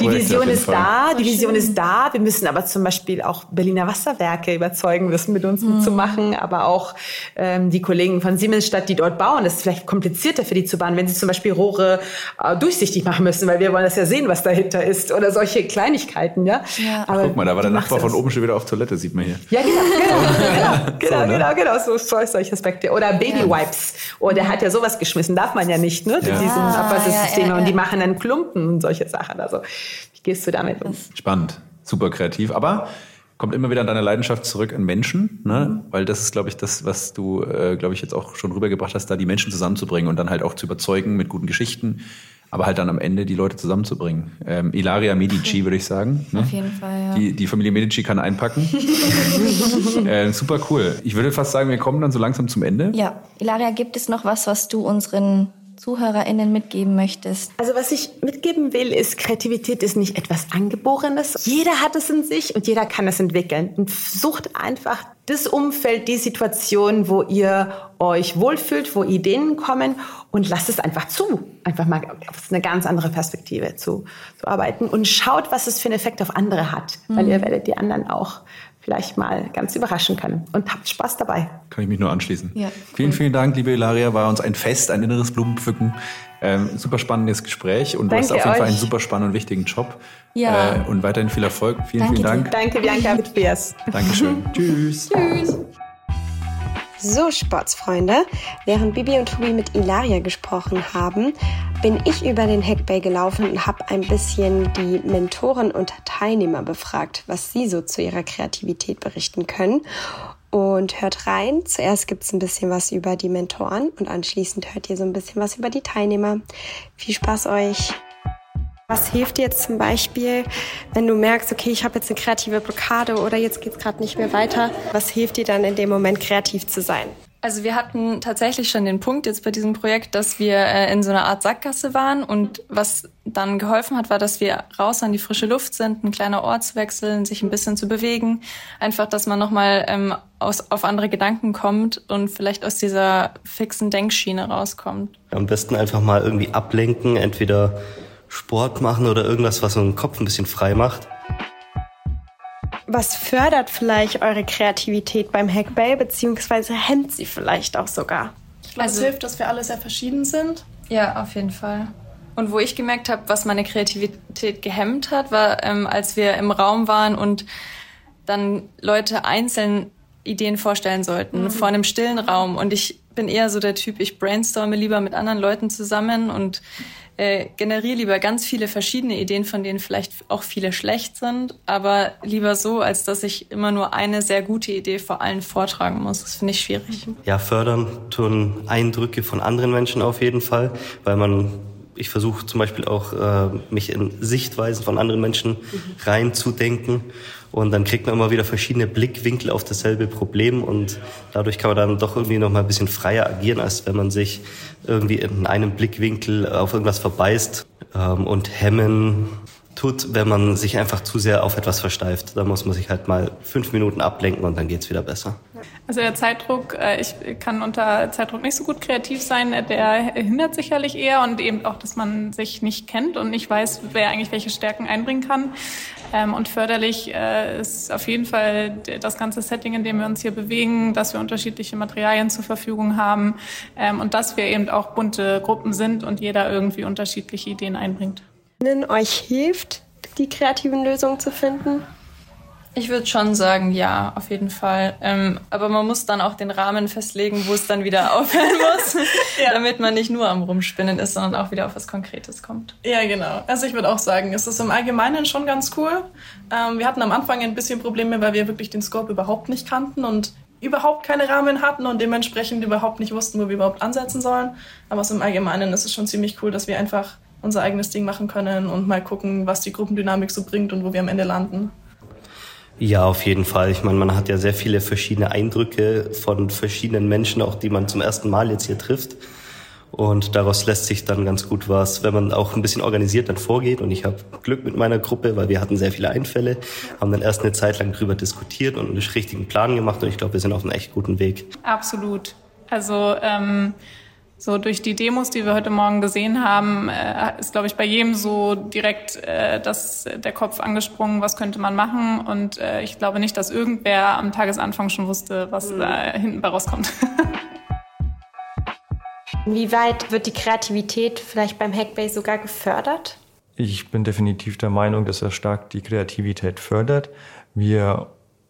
Die Vision ist da, die Vision ist da. Wir müssen aber zum Beispiel auch Berliner Wasserwerke überzeugen, das mit uns mhm. mitzumachen, aber auch ähm, die Kollegen von Siemensstadt, die dort bauen. Das ist vielleicht komplizierter für die zu bauen, wenn sie zum Beispiel Rohre äh, durchsichtig machen müssen, weil wir wollen das ja sehen, was dahinter ist oder solche Kleinigkeiten. Ja.
ja. Aber Guck mal, da war der Nachbar von oben schon wieder auf Toilette, sieht man hier.
Ja, genau, genau, genau, genau, so, ne? genau, genau, so, so solche Aspekte. Oder Babywipes. Oh, der hat ja sowas geschmissen, darf man ja nicht, ne? Ja. Diesem ah, Abwassersystem. Ja, ja, die machen dann Klumpen und solche Sachen. Also wie gehst du damit um?
Spannend, super kreativ, aber kommt immer wieder an deine Leidenschaft zurück an Menschen, ne? Mhm. weil das ist, glaube ich, das, was du, äh, glaube ich, jetzt auch schon rübergebracht hast, da die Menschen zusammenzubringen und dann halt auch zu überzeugen mit guten Geschichten, aber halt dann am Ende die Leute zusammenzubringen. Ähm, Ilaria Medici, würde ich sagen.
Ne? Auf jeden Fall, ja.
Die, die Familie Medici kann einpacken. äh, super cool. Ich würde fast sagen, wir kommen dann so langsam zum Ende.
Ja, Ilaria, gibt es noch was, was du unseren ZuhörerInnen mitgeben möchtest?
Also was ich mitgeben will, ist, Kreativität ist nicht etwas Angeborenes. Jeder hat es in sich und jeder kann es entwickeln. Und sucht einfach das Umfeld, die Situation, wo ihr euch wohlfühlt, wo Ideen kommen und lasst es einfach zu. Einfach mal auf eine ganz andere Perspektive zu, zu arbeiten und schaut, was es für einen Effekt auf andere hat. Mhm. Weil ihr werdet die anderen auch vielleicht mal ganz überraschen können. Und habt Spaß dabei.
Kann ich mich nur anschließen. Ja, vielen, cool. vielen Dank, liebe Ilaria. War uns ein Fest, ein inneres Blumenpflücken. Ähm, super spannendes Gespräch und Danke du hast auf jeden euch. Fall einen super spannenden und wichtigen Job. Ja. Äh, und weiterhin viel Erfolg. Vielen, Danke vielen Dank.
Dir. Danke, Bianca mit Tobias.
Dankeschön. Tschüss.
Tschüss.
So, Sportsfreunde, während Bibi und Tobi mit Ilaria gesprochen haben, bin ich über den Hackbay gelaufen und habe ein bisschen die Mentoren und Teilnehmer befragt, was sie so zu ihrer Kreativität berichten können. Und hört rein. Zuerst gibt es ein bisschen was über die Mentoren und anschließend hört ihr so ein bisschen was über die Teilnehmer. Viel Spaß euch! Was hilft dir jetzt zum Beispiel, wenn du merkst, okay, ich habe jetzt eine kreative Blockade oder jetzt geht es gerade nicht mehr weiter? Was hilft dir dann in dem Moment kreativ zu sein?
Also wir hatten tatsächlich schon den Punkt jetzt bei diesem Projekt, dass wir äh, in so einer Art Sackgasse waren und was dann geholfen hat, war, dass wir raus an die frische Luft sind, ein kleiner Ortswechsel, sich ein bisschen zu bewegen, einfach, dass man nochmal ähm, aus, auf andere Gedanken kommt und vielleicht aus dieser fixen Denkschiene rauskommt.
Am besten einfach mal irgendwie ablenken, entweder Sport machen oder irgendwas, was so den Kopf ein bisschen frei macht.
Was fördert vielleicht eure Kreativität beim Hackbay, beziehungsweise hemmt sie vielleicht auch sogar?
Ich glaube, also, es hilft, dass wir alle sehr verschieden sind. Ja, auf jeden Fall. Und wo ich gemerkt habe, was meine Kreativität gehemmt hat, war, ähm, als wir im Raum waren und dann Leute einzeln Ideen vorstellen sollten, mhm. vor einem stillen Raum. Und ich bin eher so der Typ, ich brainstorme lieber mit anderen Leuten zusammen und äh, generiere lieber ganz viele verschiedene Ideen, von denen vielleicht auch viele schlecht sind, aber lieber so, als dass ich immer nur eine sehr gute Idee vor allen vortragen muss. Das finde ich schwierig.
Ja, fördern tun Eindrücke von anderen Menschen auf jeden Fall, weil man ich versuche zum Beispiel auch, äh, mich in Sichtweisen von anderen Menschen reinzudenken. Und dann kriegt man immer wieder verschiedene Blickwinkel auf dasselbe Problem. Und dadurch kann man dann doch irgendwie noch mal ein bisschen freier agieren, als wenn man sich irgendwie in einem Blickwinkel auf irgendwas verbeißt ähm, und hemmen tut, wenn man sich einfach zu sehr auf etwas versteift. Da muss man sich halt mal fünf Minuten ablenken und dann geht's wieder besser.
Also der Zeitdruck, äh, ich kann unter Zeitdruck nicht so gut kreativ sein, der hindert sicherlich eher und eben auch, dass man sich nicht kennt und nicht weiß, wer eigentlich welche Stärken einbringen kann. Ähm, und förderlich äh, ist auf jeden Fall das ganze Setting, in dem wir uns hier bewegen, dass wir unterschiedliche Materialien zur Verfügung haben ähm, und dass wir eben auch bunte Gruppen sind und jeder irgendwie unterschiedliche Ideen einbringt
euch hilft, die kreativen Lösungen zu finden?
Ich würde schon sagen, ja, auf jeden Fall. Ähm, aber man muss dann auch den Rahmen festlegen, wo es dann wieder aufhören muss, ja. damit man nicht nur am Rumspinnen ist, sondern auch wieder auf was Konkretes kommt.
Ja, genau. Also ich würde auch sagen, es ist im Allgemeinen schon ganz cool. Ähm, wir hatten am Anfang ein bisschen Probleme, weil wir wirklich den Scope überhaupt nicht kannten und überhaupt keine Rahmen hatten und dementsprechend überhaupt nicht wussten, wo wir überhaupt ansetzen sollen. Aber so im Allgemeinen ist es schon ziemlich cool, dass wir einfach unser eigenes Ding machen können und mal gucken, was die Gruppendynamik so bringt und wo wir am Ende landen.
Ja, auf jeden Fall. Ich meine, man hat ja sehr viele verschiedene Eindrücke von verschiedenen Menschen, auch die man zum ersten Mal jetzt hier trifft. Und daraus lässt sich dann ganz gut was, wenn man auch ein bisschen organisiert dann vorgeht. Und ich habe Glück mit meiner Gruppe, weil wir hatten sehr viele Einfälle, haben dann erst eine Zeit lang drüber diskutiert und einen richtigen Plan gemacht. Und ich glaube, wir sind auf einem echt guten Weg.
Absolut. Also ähm, so durch die Demos, die wir heute Morgen gesehen haben, äh, ist, glaube ich, bei jedem so direkt äh, das, der Kopf angesprungen, was könnte man machen. Und äh, ich glaube nicht, dass irgendwer am Tagesanfang schon wusste, was mhm. da hinten bei rauskommt.
Inwieweit wird die Kreativität vielleicht beim Hackbase sogar gefördert?
Ich bin definitiv der Meinung, dass er stark die Kreativität fördert. Wir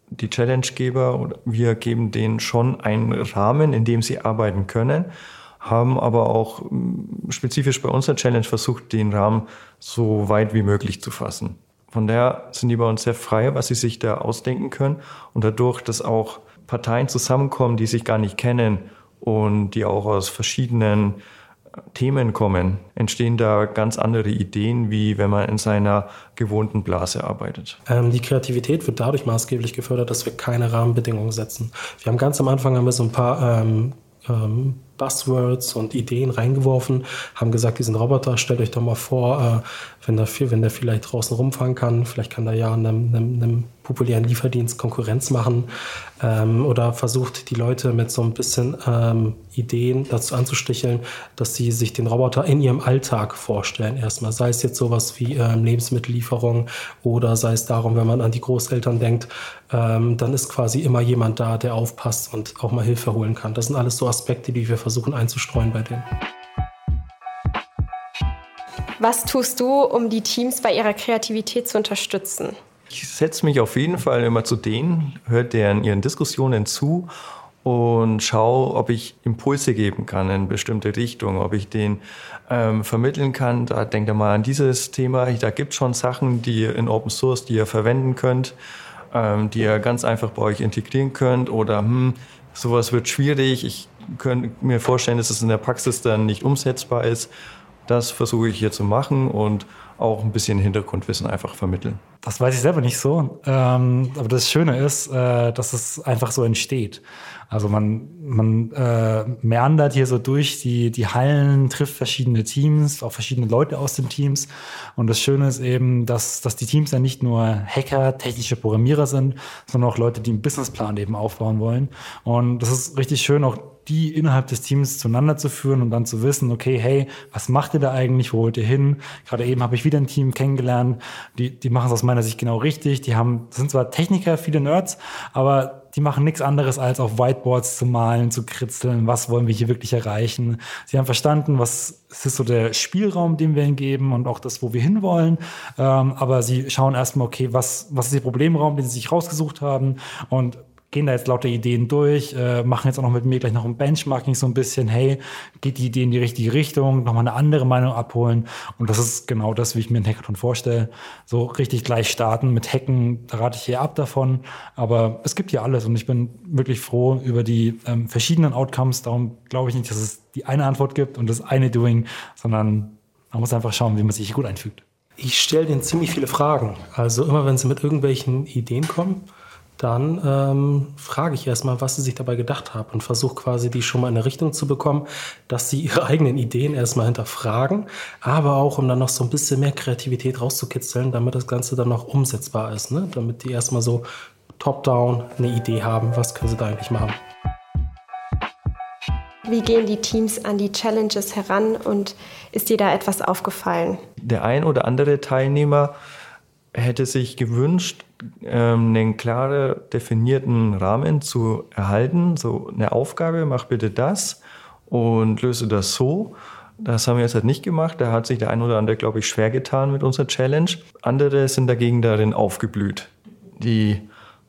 die Challengegeber, wir geben denen schon einen Rahmen, in dem sie arbeiten können haben aber auch mm, spezifisch bei unserer Challenge versucht, den Rahmen so weit wie möglich zu fassen. Von daher sind die bei uns sehr frei, was sie sich da ausdenken können. Und dadurch, dass auch Parteien zusammenkommen, die sich gar nicht kennen und die auch aus verschiedenen äh, Themen kommen, entstehen da ganz andere Ideen, wie wenn man in seiner gewohnten Blase arbeitet.
Ähm, die Kreativität wird dadurch maßgeblich gefördert, dass wir keine Rahmenbedingungen setzen. Wir haben ganz am Anfang haben wir so ein paar ähm, ähm, Buzzwords und Ideen reingeworfen, haben gesagt, diesen Roboter, stellt euch doch mal vor, wenn, der, wenn der vielleicht draußen rumfahren kann, vielleicht kann der ja einem, einem, einem populären Lieferdienst Konkurrenz machen ähm, oder versucht die Leute mit so ein bisschen ähm, Ideen dazu anzusticheln, dass sie sich den Roboter in ihrem Alltag vorstellen erstmal. Sei es jetzt sowas wie ähm, Lebensmittellieferung oder sei es darum, wenn man an die Großeltern denkt, ähm, dann ist quasi immer jemand da, der aufpasst und auch mal Hilfe holen kann. Das sind alles so Aspekte, die wir versuchen einzustreuen bei denen.
Was tust du, um die Teams bei ihrer Kreativität zu unterstützen?
Ich setze mich auf jeden Fall immer zu denen, höre deren ihren Diskussionen zu und schaue, ob ich Impulse geben kann in bestimmte Richtungen, ob ich den ähm, vermitteln kann. Da denkt ihr mal an dieses Thema. Da gibt es schon Sachen, die ihr in Open Source, die ihr verwenden könnt, ähm, die ihr ganz einfach bei euch integrieren könnt. Oder hm, sowas wird schwierig. Ich könnte mir vorstellen, dass es in der Praxis dann nicht umsetzbar ist. Das versuche ich hier zu machen und auch ein bisschen Hintergrundwissen einfach vermitteln.
Das weiß ich selber nicht so. Ähm, aber das Schöne ist, äh, dass es einfach so entsteht. Also man, man äh, meandert hier so durch die, die Hallen, trifft verschiedene Teams, auch verschiedene Leute aus den Teams. Und das Schöne ist eben, dass, dass die Teams ja nicht nur Hacker, technische Programmierer sind, sondern auch Leute, die einen Businessplan eben aufbauen wollen. Und das ist richtig schön, auch die innerhalb des Teams zueinander zu führen und dann zu wissen, okay, hey, was macht ihr da eigentlich, wo wollt ihr hin? Gerade eben habe ich wieder ein Team kennengelernt, die, die machen es aus meiner meiner Sicht genau richtig. Die haben, das sind zwar Techniker, viele Nerds, aber die machen nichts anderes als auf Whiteboards zu malen, zu kritzeln, was wollen wir hier wirklich erreichen. Sie haben verstanden, was ist so der Spielraum, den wir ihnen geben und auch das, wo wir hinwollen. Ähm, aber sie schauen erstmal, okay, was, was ist der Problemraum, den sie sich rausgesucht haben und gehen da jetzt lauter Ideen durch, äh, machen jetzt auch noch mit mir gleich noch ein Benchmarking so ein bisschen, hey, geht die Idee in die richtige Richtung, nochmal eine andere Meinung abholen. Und das ist genau das, wie ich mir einen Hackathon vorstelle. So richtig gleich starten mit Hacken, da rate ich hier ab davon. Aber es gibt hier alles und ich bin wirklich froh über die ähm, verschiedenen Outcomes. Darum glaube ich nicht, dass es die eine Antwort gibt und das eine Doing, sondern man muss einfach schauen, wie man sich gut einfügt.
Ich stelle denen ziemlich viele Fragen. Also immer wenn sie mit irgendwelchen Ideen kommen, dann ähm, frage ich erstmal, was sie sich dabei gedacht haben und versuche quasi die schon mal in eine Richtung zu bekommen, dass sie ihre eigenen Ideen erstmal hinterfragen, aber auch um dann noch so ein bisschen mehr Kreativität rauszukitzeln, damit das Ganze dann noch umsetzbar ist, ne? damit die erstmal so top-down eine Idee haben, was können sie da eigentlich machen.
Wie gehen die Teams an die Challenges heran und ist dir da etwas aufgefallen?
Der ein oder andere Teilnehmer hätte sich gewünscht, ähm, einen klar definierten Rahmen zu erhalten. So eine Aufgabe, mach bitte das und löse das so. Das haben wir jetzt halt nicht gemacht. Da hat sich der ein oder andere, glaube ich, schwer getan mit unserer Challenge. Andere sind dagegen darin aufgeblüht. Die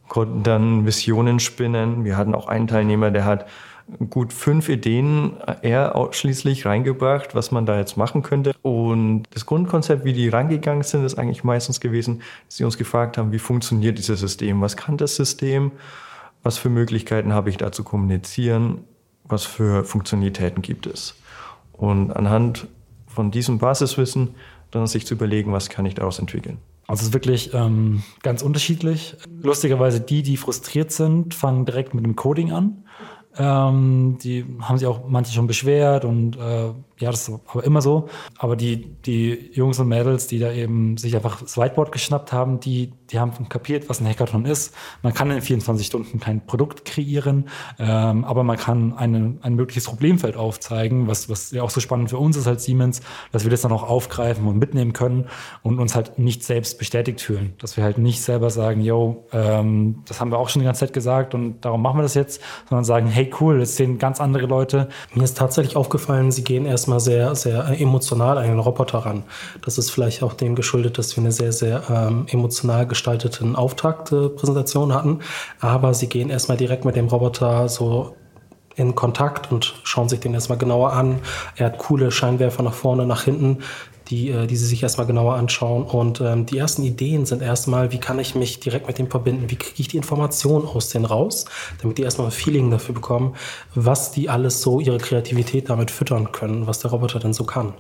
konnten dann Visionen spinnen. Wir hatten auch einen Teilnehmer, der hat gut fünf Ideen eher ausschließlich reingebracht, was man da jetzt machen könnte. Und das Grundkonzept, wie die rangegangen sind, ist eigentlich meistens gewesen, dass sie uns gefragt haben, wie funktioniert dieses System? Was kann das System? Was für Möglichkeiten habe ich da zu kommunizieren? Was für Funktionalitäten gibt es? Und anhand von diesem Basiswissen dann sich zu überlegen, was kann ich daraus entwickeln.
Also es ist wirklich ähm, ganz unterschiedlich. Lustigerweise die, die frustriert sind, fangen direkt mit dem Coding an. Ähm, die haben sich auch manche schon beschwert und äh, ja, das ist aber immer so. Aber die, die Jungs und Mädels, die da eben sich einfach das Whiteboard geschnappt haben, die, die haben kapiert, was ein Hackathon ist. Man kann in 24 Stunden kein Produkt kreieren, ähm, aber man kann eine, ein mögliches Problemfeld aufzeigen, was, was ja auch so spannend für uns ist als Siemens, dass wir das dann auch aufgreifen und mitnehmen können und uns halt nicht selbst bestätigt fühlen. Dass wir halt nicht selber sagen, yo, ähm, das haben wir auch schon die ganze Zeit gesagt und darum machen wir das jetzt, sondern sagen, hey cool, das sehen ganz andere Leute.
Mir ist tatsächlich aufgefallen, sie gehen erstmal sehr, sehr emotional an den Roboter ran. Das ist vielleicht auch dem geschuldet, dass wir eine sehr, sehr ähm, emotional gestaltete Auftaktpräsentation hatten. Aber sie gehen erstmal direkt mit dem Roboter so in Kontakt und schauen sich den erstmal genauer an. Er hat coole Scheinwerfer nach vorne, nach hinten die, äh, die sie sich erstmal genauer anschauen. Und ähm, die ersten Ideen sind erstmal, wie kann ich mich direkt mit dem verbinden? Wie kriege ich die Information aus denen raus, damit die erstmal ein Feeling dafür bekommen, was die alles so ihre Kreativität damit füttern können, was der Roboter denn so kann.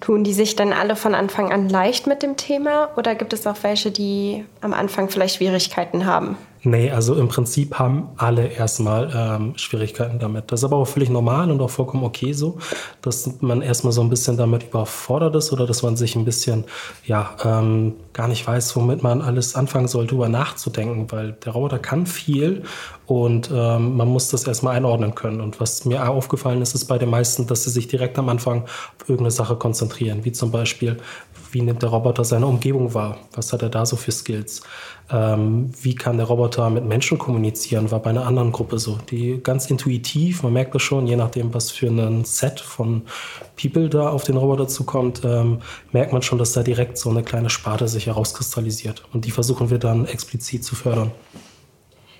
Tun die sich dann alle von Anfang an leicht mit dem Thema oder gibt es auch welche, die am Anfang vielleicht Schwierigkeiten haben?
Nee, also im Prinzip haben alle erstmal ähm, Schwierigkeiten damit. Das ist aber auch völlig normal und auch vollkommen okay so, dass man erstmal so ein bisschen damit überfordert ist oder dass man sich ein bisschen, ja, ähm, gar nicht weiß, womit man alles anfangen soll, darüber nachzudenken, weil der Roboter kann viel und ähm, man muss das erstmal einordnen können. Und was mir aufgefallen ist, ist bei den meisten, dass sie sich direkt am Anfang auf irgendeine Sache konzentrieren, wie zum Beispiel, wie nimmt der Roboter seine Umgebung wahr? Was hat er da so für Skills? Ähm, wie kann der Roboter mit Menschen kommunizieren? War bei einer anderen Gruppe so. Die ganz intuitiv, man merkt das schon, je nachdem, was für ein Set von People da auf den Roboter zukommt, ähm, merkt man schon, dass da direkt so eine kleine Sparte sich herauskristallisiert. Und die versuchen wir dann explizit zu fördern.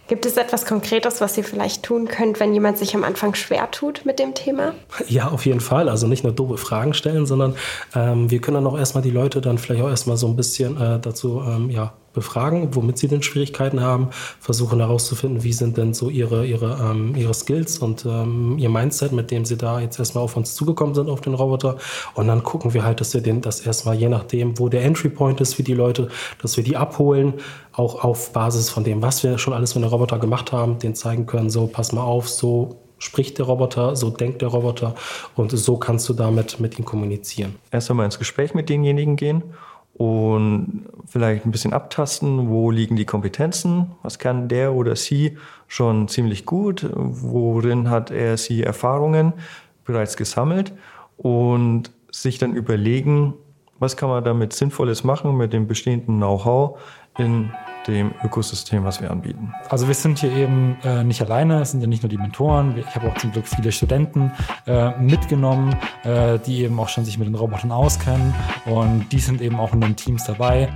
Gibt es etwas Konkretes, was ihr vielleicht tun könnt, wenn jemand sich am Anfang schwer tut mit dem Thema?
Ja, auf jeden Fall. Also nicht nur doofe Fragen stellen, sondern ähm, wir können dann auch erstmal die Leute dann vielleicht auch erstmal so ein bisschen äh, dazu ähm, ja, befragen, womit sie denn Schwierigkeiten haben, versuchen herauszufinden, wie sind denn so ihre, ihre, ähm, ihre Skills und ähm, ihr Mindset, mit dem sie da jetzt erstmal auf uns zugekommen sind, auf den Roboter. Und dann gucken wir halt, dass wir den, das erstmal, je nachdem, wo der Entry Point ist für die Leute, dass wir die abholen, auch auf Basis von dem, was wir schon alles mit dem Roboter gemacht haben, den zeigen können, so, pass mal auf, so spricht der Roboter, so denkt der Roboter und so kannst du damit mit ihm kommunizieren.
Erst einmal ins Gespräch mit denjenigen gehen und vielleicht ein bisschen abtasten, wo liegen die Kompetenzen, was kann der oder sie schon ziemlich gut, worin hat er sie Erfahrungen bereits gesammelt? Und sich dann überlegen, was kann man damit Sinnvolles machen mit dem bestehenden Know-how in dem Ökosystem, was wir anbieten.
Also wir sind hier eben äh, nicht alleine, es sind ja nicht nur die Mentoren, ich habe auch zum Glück viele Studenten äh, mitgenommen, äh, die eben auch schon sich mit den Robotern auskennen und die sind eben auch in den Teams dabei.